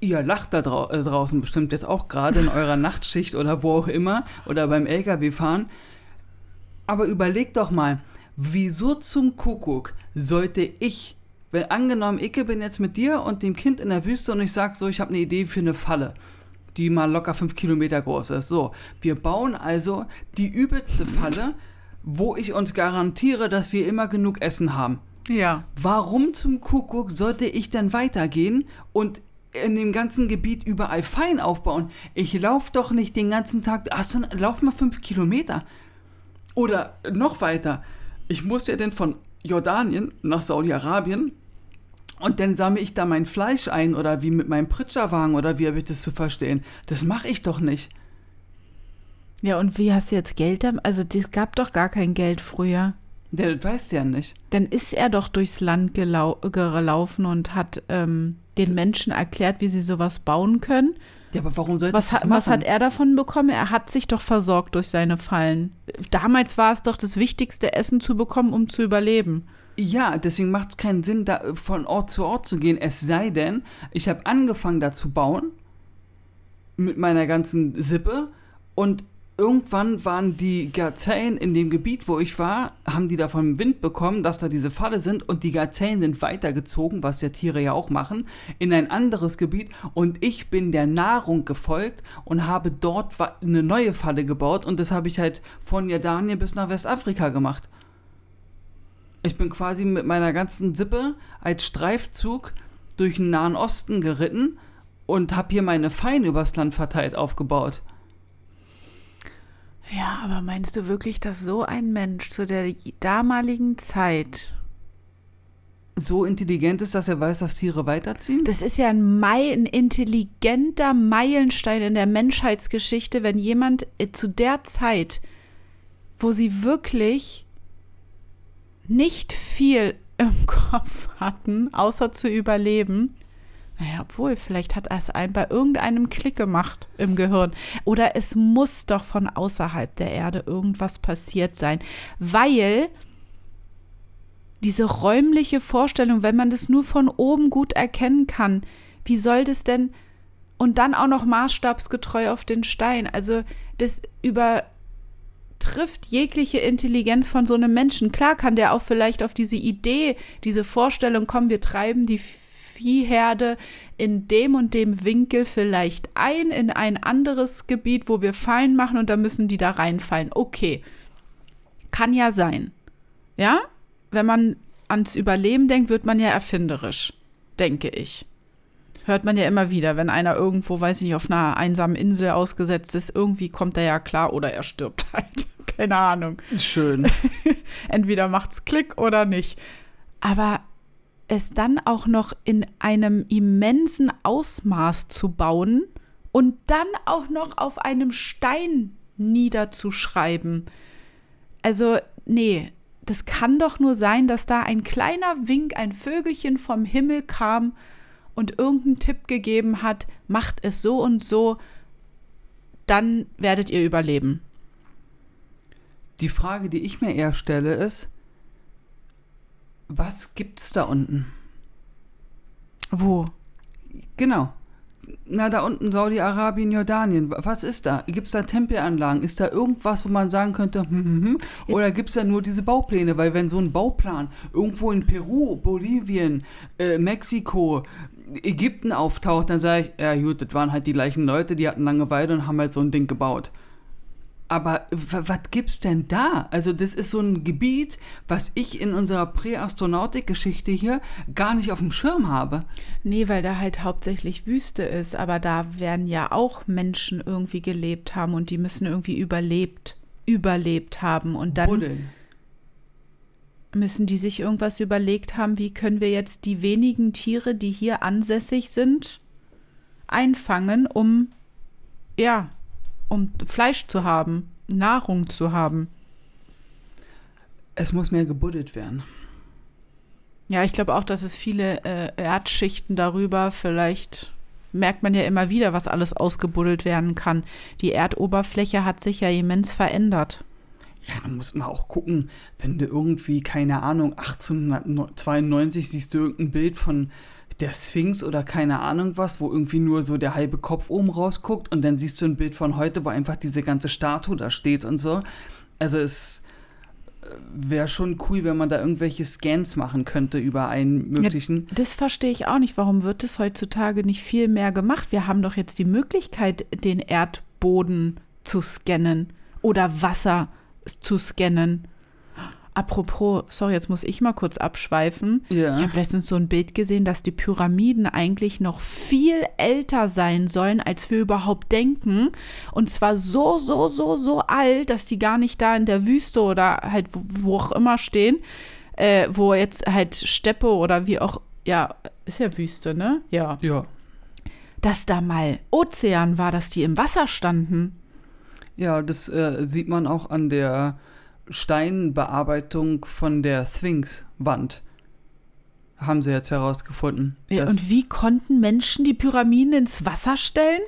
ihr lacht da drau äh, draußen bestimmt jetzt auch gerade in eurer Nachtschicht oder wo auch immer oder beim LKW fahren. Aber überleg doch mal, wieso zum Kuckuck sollte ich, wenn angenommen, ich bin jetzt mit dir und dem Kind in der Wüste und ich sag so, ich habe eine Idee für eine Falle, die mal locker fünf Kilometer groß ist. So, wir bauen also die übelste Falle, wo ich uns garantiere, dass wir immer genug Essen haben. Ja. Warum zum Kuckuck sollte ich denn weitergehen und in dem ganzen Gebiet überall Fallen aufbauen? Ich laufe doch nicht den ganzen Tag. Achso, lauf mal fünf Kilometer. Oder noch weiter. Ich muss ja denn von Jordanien nach Saudi-Arabien und dann sammle ich da mein Fleisch ein oder wie mit meinem Pritscherwagen oder wie habe ich das zu verstehen? Das mache ich doch nicht. Ja, und wie hast du jetzt Geld? da- Also, es gab doch gar kein Geld früher. Der das weiß ja nicht. Dann ist er doch durchs Land gelau gelaufen und hat ähm, den Menschen erklärt, wie sie sowas bauen können. Ja, aber warum sollte Was, das ha was machen? hat er davon bekommen? Er hat sich doch versorgt durch seine Fallen. Damals war es doch das wichtigste Essen zu bekommen, um zu überleben. Ja, deswegen macht es keinen Sinn, da von Ort zu Ort zu gehen. Es sei denn, ich habe angefangen, da zu bauen mit meiner ganzen Sippe und irgendwann waren die Gazellen in dem Gebiet, wo ich war, haben die davon Wind bekommen, dass da diese Falle sind und die Gazellen sind weitergezogen, was ja Tiere ja auch machen, in ein anderes Gebiet und ich bin der Nahrung gefolgt und habe dort eine neue Falle gebaut und das habe ich halt von Jordanien bis nach Westafrika gemacht. Ich bin quasi mit meiner ganzen Sippe als Streifzug durch den Nahen Osten geritten und habe hier meine Feine übers Land verteilt aufgebaut. Ja, aber meinst du wirklich, dass so ein Mensch zu der damaligen Zeit, So intelligent ist, dass er weiß, dass Tiere weiterziehen? das ist ja ein, Mei ein intelligenter Meilenstein in der Menschheitsgeschichte, wenn jemand äh, zu der Zeit, wo sie wirklich nicht viel im Kopf hatten, außer zu überleben. Naja, obwohl, vielleicht hat es ein, bei irgendeinem Klick gemacht im Gehirn. Oder es muss doch von außerhalb der Erde irgendwas passiert sein. Weil diese räumliche Vorstellung, wenn man das nur von oben gut erkennen kann, wie soll das denn und dann auch noch maßstabsgetreu auf den Stein? Also das übertrifft jegliche Intelligenz von so einem Menschen. Klar kann der auch vielleicht auf diese Idee, diese Vorstellung kommen, wir treiben die Viehherde in dem und dem Winkel vielleicht ein in ein anderes Gebiet, wo wir Fallen machen und da müssen die da reinfallen. Okay, kann ja sein. Ja, wenn man ans Überleben denkt, wird man ja erfinderisch, denke ich. Hört man ja immer wieder, wenn einer irgendwo, weiß ich nicht, auf einer einsamen Insel ausgesetzt ist, irgendwie kommt er ja klar oder er stirbt halt. Keine Ahnung. Schön. Entweder macht's Klick oder nicht. Aber es dann auch noch in einem immensen Ausmaß zu bauen und dann auch noch auf einem Stein niederzuschreiben. Also, nee, das kann doch nur sein, dass da ein kleiner Wink, ein Vögelchen vom Himmel kam und irgendeinen Tipp gegeben hat, macht es so und so, dann werdet ihr überleben. Die Frage, die ich mir eher stelle, ist, was gibt's da unten? Wo? Genau. Na, da unten Saudi-Arabien, Jordanien. Was ist da? Gibt es da Tempelanlagen? Ist da irgendwas, wo man sagen könnte, hm, hm, hm? oder gibt es da nur diese Baupläne? Weil wenn so ein Bauplan irgendwo in Peru, Bolivien, äh, Mexiko, Ägypten auftaucht, dann sage ich, ja gut, das waren halt die gleichen Leute, die hatten Langeweile und haben halt so ein Ding gebaut. Aber was gibt's denn da? Also das ist so ein Gebiet, was ich in unserer Präastronautik-Geschichte hier gar nicht auf dem Schirm habe. Nee, weil da halt hauptsächlich Wüste ist, aber da werden ja auch Menschen irgendwie gelebt haben und die müssen irgendwie überlebt, überlebt haben und dann Buddeln. müssen die sich irgendwas überlegt haben, wie können wir jetzt die wenigen Tiere, die hier ansässig sind, einfangen, um ja, um Fleisch zu haben, Nahrung zu haben. Es muss mehr gebuddelt werden. Ja, ich glaube auch, dass es viele äh, Erdschichten darüber vielleicht merkt man ja immer wieder, was alles ausgebuddelt werden kann. Die Erdoberfläche hat sich ja immens verändert. Ja, da muss man auch gucken, wenn du irgendwie, keine Ahnung, 1892 siehst du irgendein Bild von der Sphinx oder keine Ahnung was, wo irgendwie nur so der halbe Kopf oben rausguckt und dann siehst du ein Bild von heute, wo einfach diese ganze Statue da steht und so. Also es äh, wäre schon cool, wenn man da irgendwelche Scans machen könnte über einen möglichen. Ja, das verstehe ich auch nicht. Warum wird es heutzutage nicht viel mehr gemacht? Wir haben doch jetzt die Möglichkeit, den Erdboden zu scannen oder Wasser zu scannen. Apropos, sorry, jetzt muss ich mal kurz abschweifen. Ja. Ich habe letztens so ein Bild gesehen, dass die Pyramiden eigentlich noch viel älter sein sollen, als wir überhaupt denken. Und zwar so, so, so, so alt, dass die gar nicht da in der Wüste oder halt wo, wo auch immer stehen, äh, wo jetzt halt Steppe oder wie auch, ja, ist ja Wüste, ne? Ja. Ja. Dass da mal Ozean war, dass die im Wasser standen. Ja, das äh, sieht man auch an der Steinbearbeitung von der Sphinx-Wand. Haben sie jetzt herausgefunden. Ja, und wie konnten Menschen die Pyramiden ins Wasser stellen?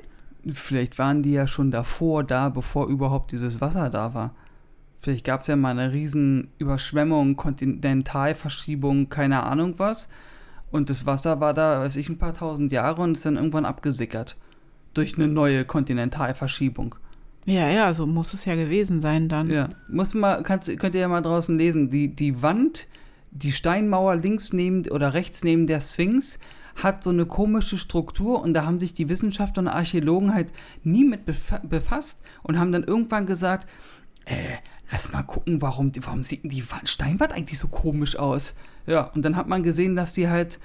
Vielleicht waren die ja schon davor da, bevor überhaupt dieses Wasser da war. Vielleicht gab es ja mal eine riesen Überschwemmung, Kontinentalverschiebung, keine Ahnung was. Und das Wasser war da, weiß ich, ein paar tausend Jahre und ist dann irgendwann abgesickert. Durch eine neue Kontinentalverschiebung. Ja, ja, so muss es ja gewesen sein dann. Ja, muss mal, kannst, könnt ihr ja mal draußen lesen. Die, die Wand, die Steinmauer links neben oder rechts neben der Sphinx hat so eine komische Struktur und da haben sich die Wissenschaftler und Archäologen halt nie mit befa befasst und haben dann irgendwann gesagt, äh, lass mal gucken, warum, warum sieht die Wand, Steinwand eigentlich so komisch aus? Ja, und dann hat man gesehen, dass die halt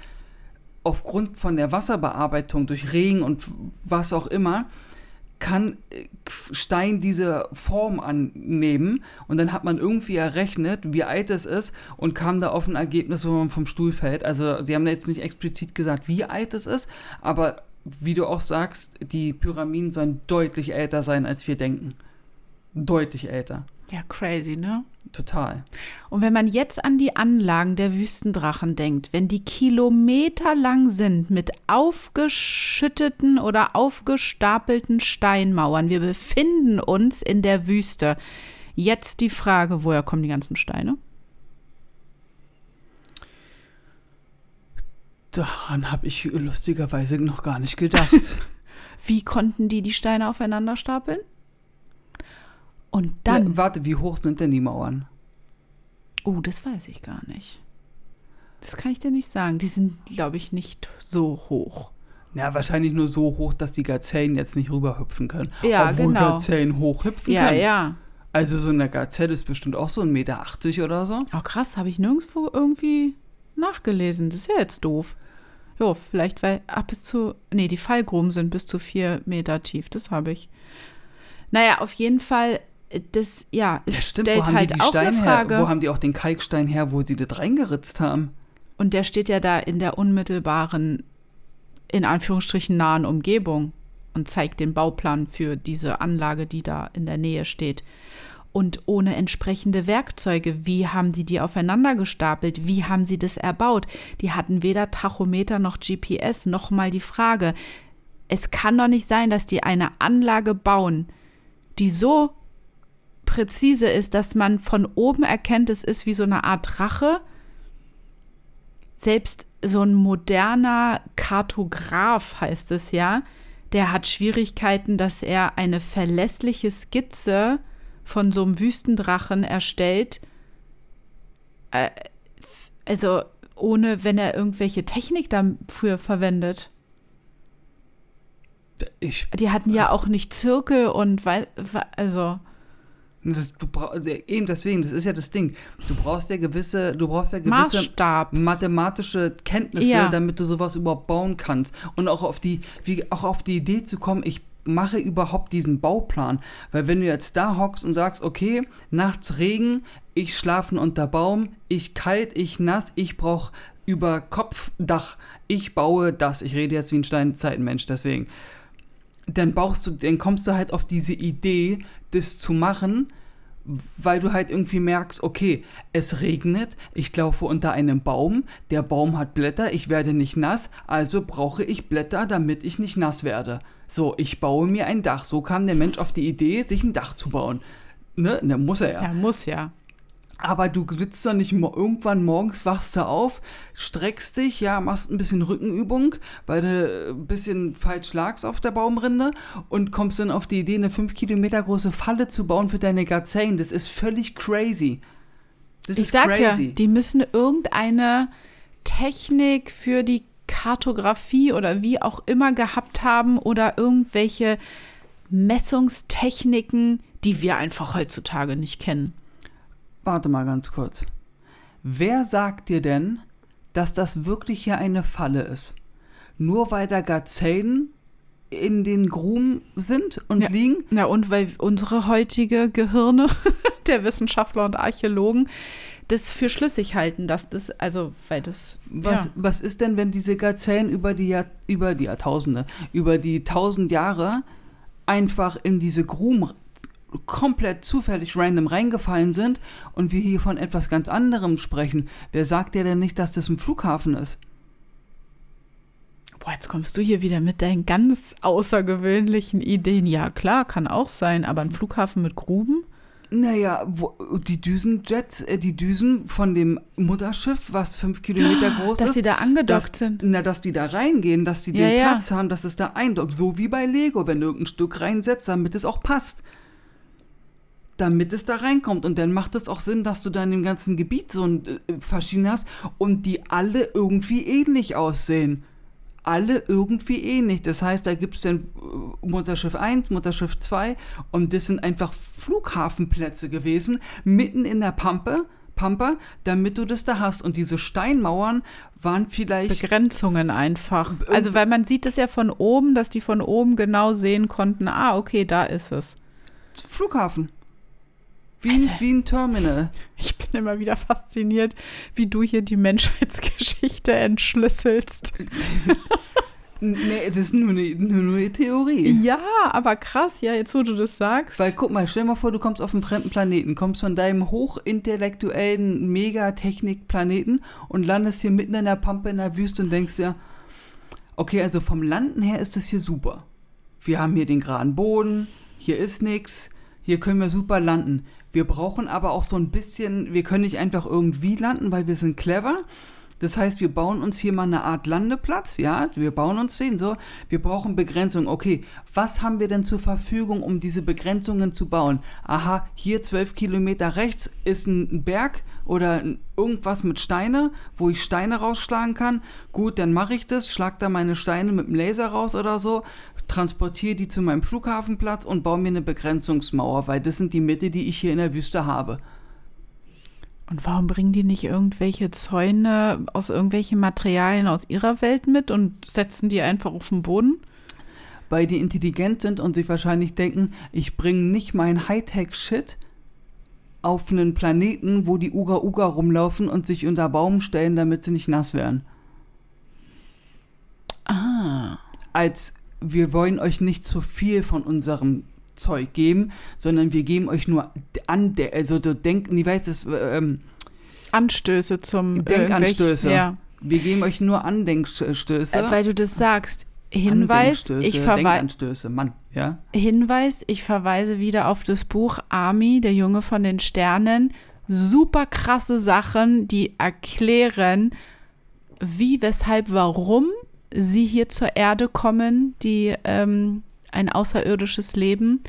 aufgrund von der Wasserbearbeitung durch Regen und was auch immer, kann äh, Stein diese Form annehmen und dann hat man irgendwie errechnet, wie alt es ist und kam da auf ein Ergebnis, wo man vom Stuhl fällt. Also sie haben da jetzt nicht explizit gesagt, wie alt es ist, aber wie du auch sagst, die Pyramiden sollen deutlich älter sein, als wir denken. Deutlich älter. Ja, crazy, ne? Total. Und wenn man jetzt an die Anlagen der Wüstendrachen denkt, wenn die kilometerlang sind mit aufgeschütteten oder aufgestapelten Steinmauern, wir befinden uns in der Wüste. Jetzt die Frage, woher kommen die ganzen Steine? Daran habe ich lustigerweise noch gar nicht gedacht. Wie konnten die die Steine aufeinander stapeln? Und dann, Na, warte, wie hoch sind denn die Mauern? oh, das weiß ich gar nicht. Das kann ich dir nicht sagen. Die sind, glaube ich, nicht so hoch. Ja, wahrscheinlich nur so hoch, dass die Gazellen jetzt nicht rüberhüpfen können. Ja, Obwohl genau. Gazellen hochhüpfen Ja, können. ja. Also so eine Gazelle ist bestimmt auch so 1,80 Meter oder so. Oh, krass, habe ich nirgendwo irgendwie nachgelesen. Das ist ja jetzt doof. Jo, vielleicht, weil ab bis zu. Nee, die Fallgruben sind bis zu vier Meter tief. Das habe ich. Naja, auf jeden Fall, das, ja, es Ja, stimmt. Wo stellt haben halt die die auch Steine eine Frage. her? Wo haben die auch den Kalkstein her, wo sie das reingeritzt haben? Und der steht ja da in der unmittelbaren, in Anführungsstrichen nahen Umgebung und zeigt den Bauplan für diese Anlage, die da in der Nähe steht. Und ohne entsprechende Werkzeuge, wie haben die die aufeinander gestapelt? Wie haben sie das erbaut? Die hatten weder Tachometer noch GPS. Nochmal die Frage, es kann doch nicht sein, dass die eine Anlage bauen, die so präzise ist, dass man von oben erkennt, es ist wie so eine Art Drache. Selbst so ein moderner Kartograf heißt es ja, der hat Schwierigkeiten, dass er eine verlässliche Skizze von so einem Wüstendrachen erstellt. Äh, also ohne, wenn er irgendwelche Technik dafür verwendet. Ich, die hatten ja auch nicht Zirkel und also. Das, du also eben deswegen, das ist ja das Ding. Du brauchst ja gewisse, du brauchst ja gewisse Maßstabs. mathematische Kenntnisse, ja. damit du sowas überhaupt bauen kannst. Und auch auf die, wie, auch auf die Idee zu kommen, ich mache überhaupt diesen Bauplan. Weil wenn du jetzt da hockst und sagst, okay, nachts Regen, ich schlafe unter Baum, ich kalt, ich nass, ich brauche über Kopfdach, ich baue das. Ich rede jetzt wie ein Steinzeitmensch, deswegen dann brauchst du, dann kommst du halt auf diese Idee, das zu machen, weil du halt irgendwie merkst, okay, es regnet, ich laufe unter einem Baum, der Baum hat Blätter, ich werde nicht nass, also brauche ich Blätter, damit ich nicht nass werde. So, ich baue mir ein Dach. So kam der Mensch auf die Idee, sich ein Dach zu bauen. Ne, ne muss er ja. Er muss ja. Aber du sitzt da nicht irgendwann morgens, wachst du auf, streckst dich, ja, machst ein bisschen Rückenübung, weil du ein bisschen falsch lagst auf der Baumrinde und kommst dann auf die Idee, eine 5 Kilometer große Falle zu bauen für deine Gazellen. Das ist völlig crazy. Das ich ist sag crazy. ja, die müssen irgendeine Technik für die Kartografie oder wie auch immer gehabt haben oder irgendwelche Messungstechniken, die wir einfach heutzutage nicht kennen. Warte mal ganz kurz. Wer sagt dir denn, dass das wirklich hier eine Falle ist? Nur weil da Gazellen in den Gruben sind und ja. liegen? Na und weil unsere heutige Gehirne der Wissenschaftler und Archäologen das für schlüssig halten, dass das, also, weil das. Was, ja. was ist denn, wenn diese Gazellen über die, Jahr, über die Jahrtausende, über die tausend Jahre einfach in diese Gruben komplett zufällig random reingefallen sind und wir hier von etwas ganz anderem sprechen, wer sagt dir denn nicht, dass das ein Flughafen ist? Boah, jetzt kommst du hier wieder mit deinen ganz außergewöhnlichen Ideen. Ja, klar, kann auch sein, aber ein Flughafen mit Gruben? Naja, wo, die Düsenjets, äh, die Düsen von dem Mutterschiff, was fünf Kilometer groß dass ist. Dass sie da angedockt dass, sind. Na, dass die da reingehen, dass die ja, den ja. Platz haben, dass es da eindockt. So wie bei Lego, wenn du irgendein Stück reinsetzt, damit es auch passt damit es da reinkommt. Und dann macht es auch Sinn, dass du da in dem ganzen Gebiet so ein äh, verschieden hast und die alle irgendwie ähnlich aussehen. Alle irgendwie ähnlich. Das heißt, da gibt es dann äh, Mutterschiff 1, Mutterschiff 2 und das sind einfach Flughafenplätze gewesen, mitten in der Pampe. Pampa, damit du das da hast. Und diese Steinmauern waren vielleicht. Begrenzungen einfach. Also, weil man sieht es ja von oben, dass die von oben genau sehen konnten, ah, okay, da ist es. Flughafen. Wie, also, wie ein Terminal. Ich bin immer wieder fasziniert, wie du hier die Menschheitsgeschichte entschlüsselst. nee, das ist nur eine, nur eine Theorie. Ja, aber krass, ja, jetzt wo du das sagst. Weil guck mal, stell dir mal vor, du kommst auf einen fremden Planeten, kommst von deinem hochintellektuellen Megatechnik-Planeten und landest hier mitten in der Pampe in der Wüste und denkst ja, okay, also vom Landen her ist das hier super. Wir haben hier den geraden Boden, hier ist nichts, hier können wir super landen. Wir brauchen aber auch so ein bisschen, wir können nicht einfach irgendwie landen, weil wir sind clever. Das heißt, wir bauen uns hier mal eine Art Landeplatz, ja, wir bauen uns den so. Wir brauchen Begrenzung. Okay, was haben wir denn zur Verfügung, um diese Begrenzungen zu bauen? Aha, hier zwölf Kilometer rechts ist ein Berg oder irgendwas mit Steine, wo ich Steine rausschlagen kann. Gut, dann mache ich das, schlag da meine Steine mit dem Laser raus oder so, transportiere die zu meinem Flughafenplatz und baue mir eine Begrenzungsmauer, weil das sind die Mittel, die ich hier in der Wüste habe. Und warum bringen die nicht irgendwelche Zäune aus irgendwelchen Materialien aus ihrer Welt mit und setzen die einfach auf den Boden? Weil die intelligent sind und sich wahrscheinlich denken, ich bringe nicht mein Hightech-Shit auf einen Planeten, wo die Uga Uga rumlaufen und sich unter Baum stellen, damit sie nicht nass werden. Ah. Als wir wollen euch nicht zu viel von unserem Zeug geben, sondern wir geben euch nur an, also du denken, wie weiß es, ähm, Anstöße zum Denkanstöße. Ja. wir geben euch nur Andenkstöße. Äh, Weil du das sagst. Hinweis, ich, verwei Denkanstöße, Mann, ja. Hinweis, ich verweise wieder auf das Buch Army, der Junge von den Sternen. Super krasse Sachen, die erklären, wie, weshalb, warum sie hier zur Erde kommen, die ähm, ein außerirdisches Leben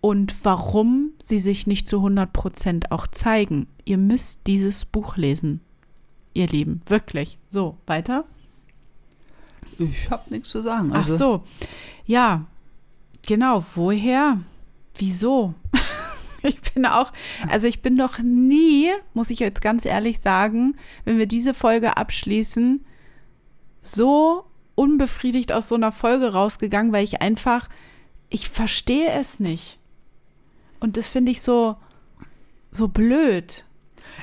und warum sie sich nicht zu 100 Prozent auch zeigen. Ihr müsst dieses Buch lesen, ihr Lieben, wirklich. So, weiter. Ich hab nichts zu sagen. Ach Also, so, ja, genau. Woher? Wieso? ich bin auch, also ich bin noch nie, muss ich jetzt ganz ehrlich sagen, wenn wir diese Folge abschließen, so unbefriedigt aus so einer Folge rausgegangen, weil ich einfach, ich verstehe es nicht. Und das finde ich so, so blöd.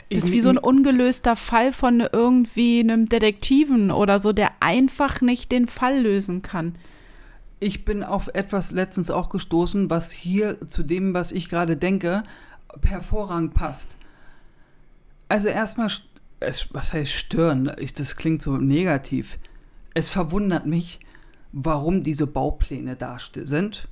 Das ist wie so ein ungelöster Fall von irgendwie einem Detektiven oder so, der einfach nicht den Fall lösen kann. Ich bin auf etwas letztens auch gestoßen, was hier zu dem, was ich gerade denke, hervorragend passt. Also erstmal, was heißt stören? Ich, das klingt so negativ. Es verwundert mich, warum diese Baupläne da sind.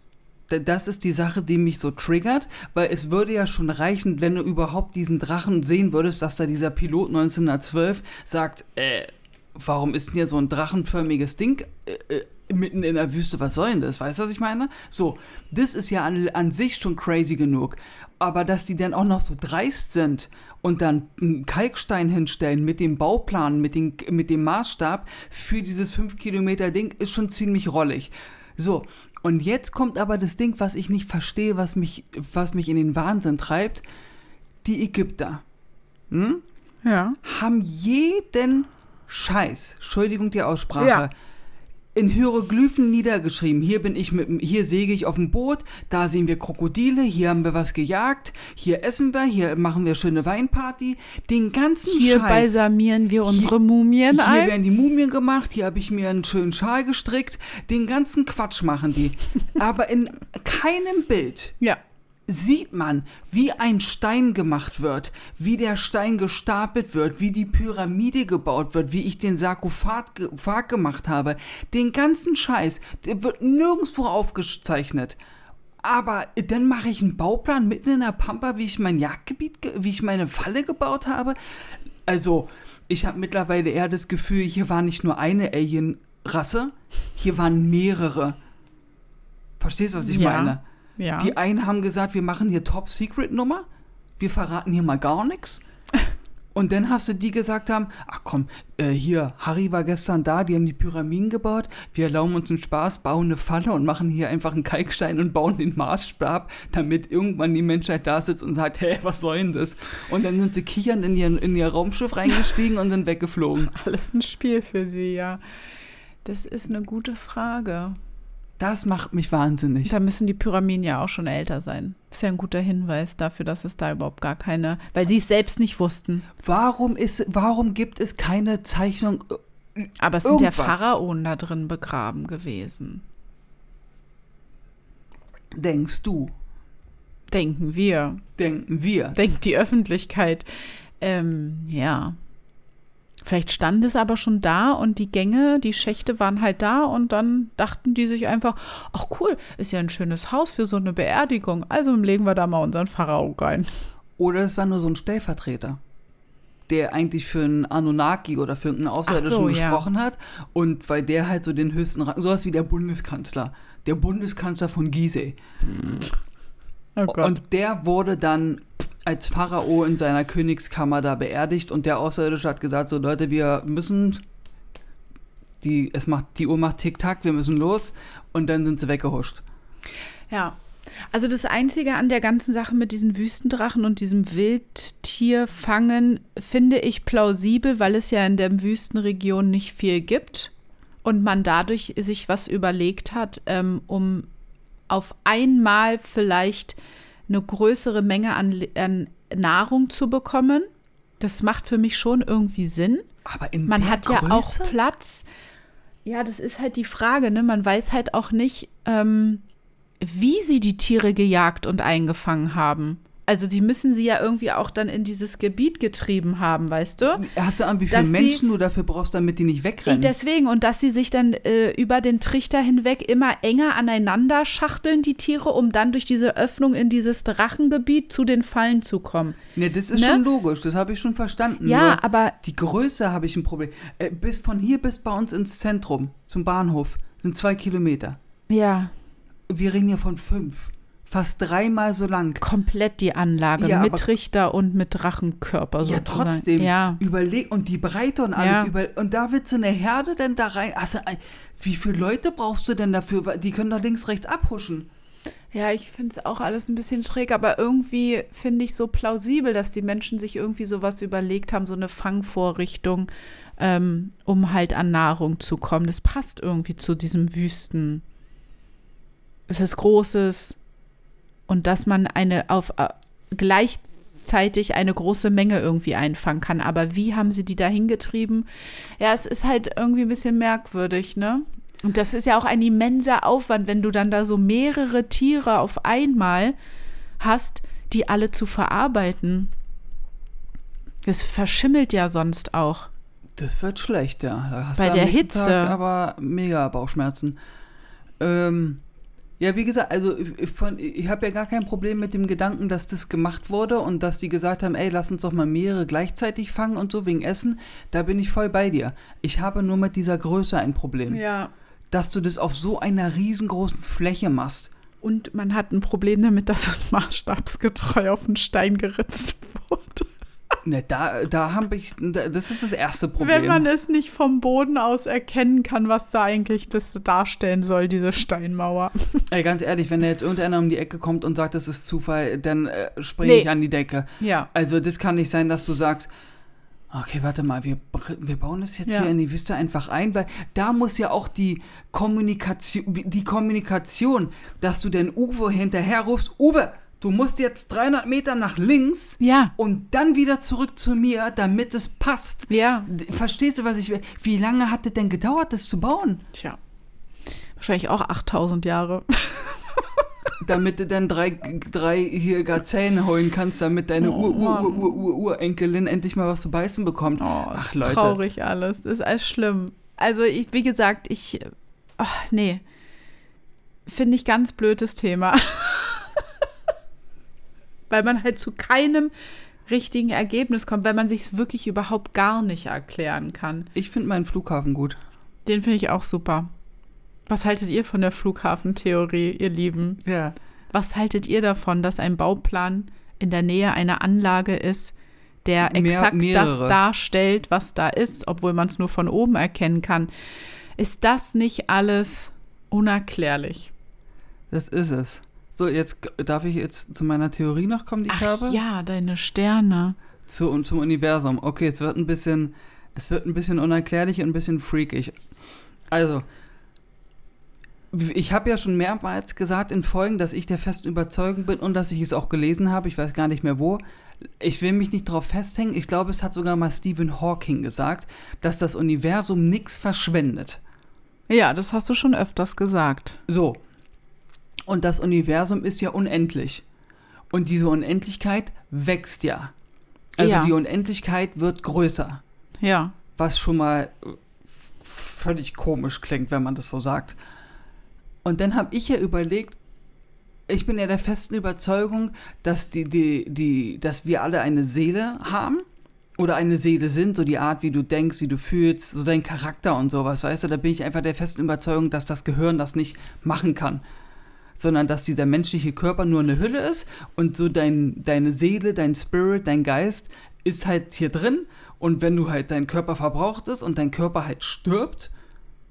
Das ist die Sache, die mich so triggert, weil es würde ja schon reichen, wenn du überhaupt diesen Drachen sehen würdest, dass da dieser Pilot 1912 sagt, äh, warum ist denn hier so ein drachenförmiges Ding äh, äh, mitten in der Wüste? Was soll denn das? Weißt du, was ich meine? So, das ist ja an, an sich schon crazy genug. Aber dass die dann auch noch so dreist sind und dann einen Kalkstein hinstellen mit dem Bauplan, mit, den, mit dem Maßstab für dieses 5 Kilometer Ding, ist schon ziemlich rollig. So, und jetzt kommt aber das Ding, was ich nicht verstehe, was mich, was mich in den Wahnsinn treibt. Die Ägypter hm, Ja. haben jeden Scheiß, Entschuldigung die Aussprache, Ja. In Hieroglyphen niedergeschrieben. Hier bin ich mit, hier säge ich auf dem Boot, da sehen wir Krokodile, hier haben wir was gejagt, hier essen wir, hier machen wir schöne Weinparty. Den ganzen Hier Scheiß. balsamieren wir unsere Mumien Hier ein. werden die Mumien gemacht, hier habe ich mir einen schönen Schal gestrickt. Den ganzen Quatsch machen die. Aber in keinem Bild Ja. Sieht man, wie ein Stein gemacht wird, wie der Stein gestapelt wird, wie die Pyramide gebaut wird, wie ich den Sarkophag ge Phag gemacht habe. Den ganzen Scheiß, der wird nirgendwo aufgezeichnet. Aber dann mache ich einen Bauplan mitten in der Pampa, wie ich mein Jagdgebiet, ge- wie ich meine Falle gebaut habe. Also, ich habe mittlerweile eher das Gefühl, hier war nicht nur eine Alien-Rasse, hier waren mehrere. Verstehst du, was ich Ja. meine? Ja. Die einen haben gesagt, wir machen hier Top-Secret-Nummer, wir verraten hier mal gar nichts. Und dann hast du die gesagt haben, ach komm, äh, hier, Harry war gestern da, die haben die Pyramiden gebaut, wir erlauben uns einen Spaß, bauen eine Falle und machen hier einfach einen Kalkstein und bauen den Maßstab, damit irgendwann die Menschheit da sitzt und sagt, hä, was soll denn das? Und dann sind sie kichernd in ihr, in ihr Raumschiff reingestiegen und sind weggeflogen. Alles ein Spiel für sie, ja. Das ist eine gute Frage. Das macht mich wahnsinnig. Da müssen die Pyramiden ja auch schon älter sein. Ist ja ein guter Hinweis dafür, dass es da überhaupt gar keine, weil sie es selbst nicht wussten. Warum, ist, warum gibt es keine Zeichnung Aber es sind ja Irgendwas. Pharaonen da drin begraben gewesen. denkst du? Denken wir. Denken wir. Denkt die Öffentlichkeit. Ähm, ja. Vielleicht stand es aber schon da und die Gänge, die Schächte waren halt da und dann dachten die sich einfach, ach cool, ist ja ein schönes Haus für so eine Beerdigung. Also legen wir da mal unseren Pharao rein. Oder es war nur so ein Stellvertreter, der eigentlich für einen Anunnaki oder für irgendeinen Außerirdischen so, ja. gesprochen hat. Und weil der halt so den höchsten Rang, sowas wie der Bundeskanzler. Der Bundeskanzler von Gizeh. Oh. Und der wurde dann als Pharao in seiner Königskammer da beerdigt und der Außerirdische hat gesagt, so Leute, wir müssen, die, es macht, die Uhr macht Tick-Tack, wir müssen los und dann sind sie weggehuscht. Ja. Also das Einzige an der ganzen Sache mit diesen Wüstendrachen und diesem Wildtierfangen finde ich plausibel, weil es ja in der Wüstenregion nicht viel gibt und man dadurch sich was überlegt hat, ähm, um auf einmal vielleicht eine größere Menge an, an Nahrung zu bekommen. Das macht für mich schon irgendwie Sinn. Aber in Man hat ja auch? Platz. Ja, das ist halt die Frage, ne? Man weiß halt auch nicht, ähm, wie sie die Tiere gejagt und eingefangen haben. Also die müssen sie ja irgendwie auch dann in dieses Gebiet getrieben haben, weißt du? Hast du an, wie viele dass sie- Menschen du dafür brauchst, damit die nicht wegrennen? Deswegen, und dass sie sich dann äh, über den Trichter hinweg immer enger aneinander schachteln, die Tiere, um dann durch diese Öffnung in dieses Drachengebiet zu den Fallen zu kommen. ne, das ist Ne? schon logisch, das habe ich schon verstanden. Ja, Nur aber die Größe habe ich ein Problem. Äh, bis von hier bis bei uns ins Zentrum, zum Bahnhof, sind zwei Kilometer. ja, Wir reden hier von fünf. Fast dreimal so lang. komplett die Anlage Ja, mit aber- Trichter und mit Drachenkörper Ja, sozusagen. trotzdem. Ja, Überleg und die Breite und alles. Ja. Über, und da wird so eine Herde denn da rein. Also, äh, wie viele Leute brauchst du denn dafür? Die können doch links, rechts abhuschen. Ja, ich finde es auch alles ein bisschen schräg, aber irgendwie finde ich so plausibel, dass die Menschen sich irgendwie sowas überlegt haben, so eine Fangvorrichtung, ähm, um halt an Nahrung zu kommen. Das passt irgendwie zu diesem Wüsten. Es ist Großes und dass man eine auf äh, gleichzeitig eine große Menge irgendwie einfangen kann. Aber wie haben sie die da hingetrieben? Ja, es ist halt irgendwie ein bisschen merkwürdig, ne? Und das ist ja auch ein immenser Aufwand, wenn du dann da so mehrere Tiere auf einmal hast, die alle zu verarbeiten. Das verschimmelt ja sonst auch. Das wird schlecht, ja. Da hast Bei du der Hitze. Tag aber mega Bauchschmerzen. Ähm, ja, wie gesagt, also ich, von- ich habe ja gar kein Problem mit dem Gedanken, dass das gemacht wurde und dass die gesagt haben, ey, lass uns doch mal mehrere gleichzeitig fangen und so wegen Essen. Da bin ich voll bei dir. Ich habe nur mit dieser Größe ein Problem. Ja. Dass du das auf so einer riesengroßen Fläche machst. Und man hat ein Problem damit, dass es maßstabsgetreu auf den Stein geritzt wurde. Ne, da, da habe ich, da- das ist das erste Problem. Wenn man es nicht vom Boden aus erkennen kann, was da eigentlich das darstellen soll, diese Steinmauer. Ey, ganz ehrlich, wenn da jetzt irgendeiner um die Ecke kommt und sagt, das ist Zufall, dann äh, springe Nee. ich an die Decke. Ja. Also das kann nicht sein, dass du sagst, okay, warte mal, wir, wir bauen das jetzt Ja. hier in die Wüste einfach ein, weil da muss ja auch die Kommunikation, die Kommunikation, dass du den Uwe hinterher rufst, Uwe, du musst jetzt 300 Meter nach links Ja. und dann wieder zurück zu mir, damit es passt. Ja. Verstehst du, was ich will? Wie lange hat es denn gedauert, das zu bauen? Tja. Wahrscheinlich auch 8000 Jahre. damit du dann drei, drei hier Gazellen holen kannst, damit deine Oh, Urenkelin endlich mal was zu beißen bekommt. Oh, Ach, Leute. traurig alles. Das ist alles schlimm. Also, ich, wie gesagt, ich. Ach, nee. Finde ich ganz blödes Thema. weil man halt zu keinem richtigen Ergebnis kommt, weil man sich es wirklich überhaupt gar nicht erklären kann. Ich finde meinen Flughafen gut. Den finde ich auch super. Was haltet ihr von der Flughafentheorie, ihr Lieben? Ja. Was haltet ihr davon, dass ein Bauplan in der Nähe einer Anlage ist, der Mehr- exakt das mehrere. darstellt, was da ist, obwohl man es nur von oben erkennen kann? Ist das nicht alles unerklärlich? Das ist es. So, jetzt darf ich jetzt zu meiner Theorie noch kommen, die ich Ach habe? ja, deine Sterne. Zu, zum Universum. Okay, es wird ein bisschen, es wird ein bisschen unerklärlich und ein bisschen freakig. Also, ich habe ja schon mehrmals gesagt in Folgen, dass ich der festen Überzeugung bin und dass ich es auch gelesen habe. Ich weiß gar nicht mehr wo. Ich will mich nicht drauf festhängen. Ich glaube, es hat sogar mal Stephen Hawking gesagt, dass das Universum nichts verschwendet. Ja, das hast du schon öfters gesagt. So. Und das Universum ist ja unendlich. Und diese Unendlichkeit wächst ja. Also Ja. die Unendlichkeit wird größer. Ja. Was schon mal völlig komisch klingt, wenn man das so sagt. Und dann habe ich ja überlegt, ich bin ja der festen Überzeugung, dass, die, die, die, dass wir alle eine Seele haben oder eine Seele sind, so die Art, wie du denkst, wie du fühlst, so dein Charakter und sowas, weißt du, da bin ich einfach der festen Überzeugung, dass das Gehirn das nicht machen kann. Sondern dass dieser menschliche Körper nur eine Hülle ist und so dein, deine Seele, dein Spirit, dein Geist ist halt hier drin. Und wenn du halt dein Körper verbraucht ist und dein Körper halt stirbt,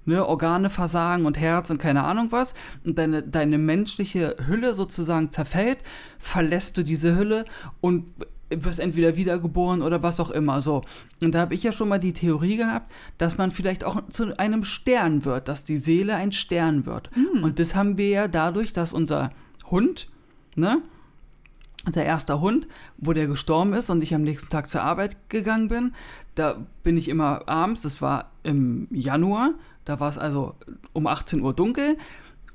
ne, Organe versagen und Herz und keine Ahnung was, und deine, deine menschliche Hülle sozusagen zerfällt, verlässt du diese Hülle und wirst entweder wiedergeboren oder was auch immer. So. Und da habe ich ja schon mal die Theorie gehabt, dass man vielleicht auch zu einem Stern wird, dass die Seele ein Stern wird. Und das haben wir ja dadurch, dass unser Hund, ne, unser erster Hund, wo der gestorben ist und ich am nächsten Tag zur Arbeit gegangen bin, da bin ich immer abends, das war im Januar, da war es also um 18 Uhr dunkel.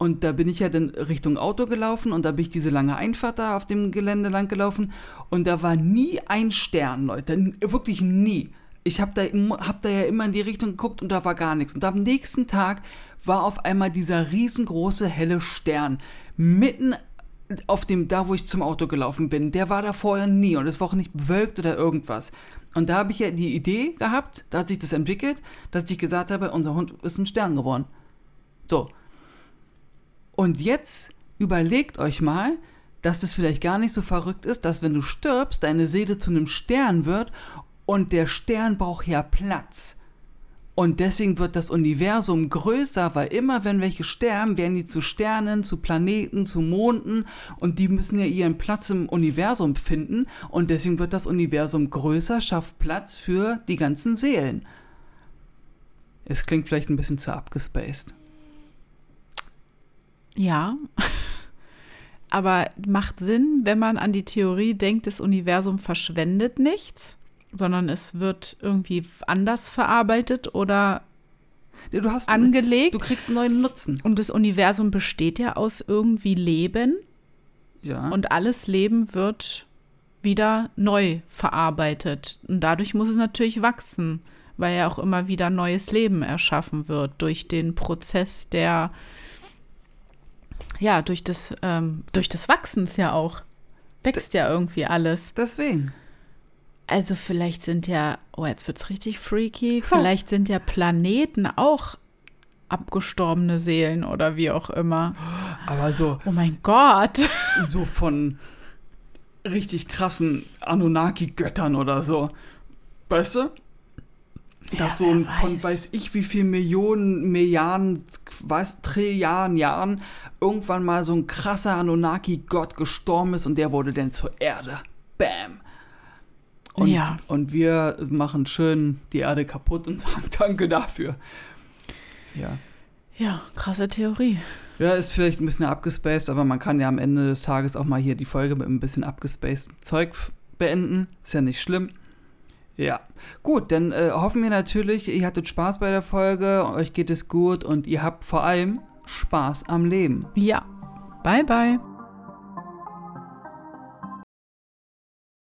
Und da bin ich ja dann Richtung Auto gelaufen und da bin ich diese lange Einfahrt da auf dem Gelände lang gelaufen und da war nie ein Stern, Leute, wirklich nie. Ich habe da, hab da ja immer in die Richtung geguckt und da war gar nichts. Und am nächsten Tag war auf einmal dieser riesengroße helle Stern mitten auf dem, da wo ich zum Auto gelaufen bin, der war da vorher nie und es war auch nicht bewölkt oder irgendwas. Und da habe ich ja die Idee gehabt, da hat sich das entwickelt, dass ich gesagt habe, unser Hund ist ein Stern geworden. So. Und jetzt überlegt euch mal, dass das vielleicht gar nicht so verrückt ist, dass wenn du stirbst, deine Seele zu einem Stern wird und der Stern braucht ja Platz. Und deswegen wird das Universum größer, weil immer wenn welche sterben, werden die zu Sternen, zu Planeten, zu Monden und die müssen ja ihren Platz im Universum finden und deswegen wird das Universum größer, schafft Platz für die ganzen Seelen. Es klingt vielleicht ein bisschen zu abgespaced. Ja, aber macht Sinn, wenn man an die Theorie denkt, das Universum verschwendet nichts sondern es wird irgendwie anders verarbeitet oder du hast, angelegt. Du kriegst einen neuen Nutzen. Und das Universum besteht ja aus irgendwie Leben. Ja. Und alles Leben wird wieder neu verarbeitet. Und dadurch muss es natürlich wachsen, weil ja auch immer wieder neues Leben erschaffen wird durch den Prozess der, ja, durch das, ähm, durch das Wachsens ja auch. Wächst ja irgendwie alles. Deswegen. Also vielleicht sind ja, oh, jetzt wird es richtig freaky, vielleicht sind ja Planeten auch abgestorbene Seelen oder wie auch immer. Aber so. Oh mein Gott. So von richtig krassen Anunnaki-Göttern oder so. Weißt du? Dass ja, so ein, von weiß ich wie viel Millionen, Milliarden, was, Trilliarden Jahren irgendwann mal so ein krasser Anunnaki-Gott gestorben ist und der wurde dann zur Erde. Bam. Und, ja. und wir machen schön die Erde kaputt und sagen Danke dafür. Ja. Ja, krasse Theorie. Ja, ist vielleicht ein bisschen abgespaced, aber man kann ja am Ende des Tages auch mal hier die Folge mit ein bisschen abgespaced Zeug beenden. Ist ja nicht schlimm. Ja, gut, dann äh, hoffen wir natürlich, ihr hattet Spaß bei der Folge, euch geht es gut und ihr habt vor allem Spaß am Leben. Ja, bye bye.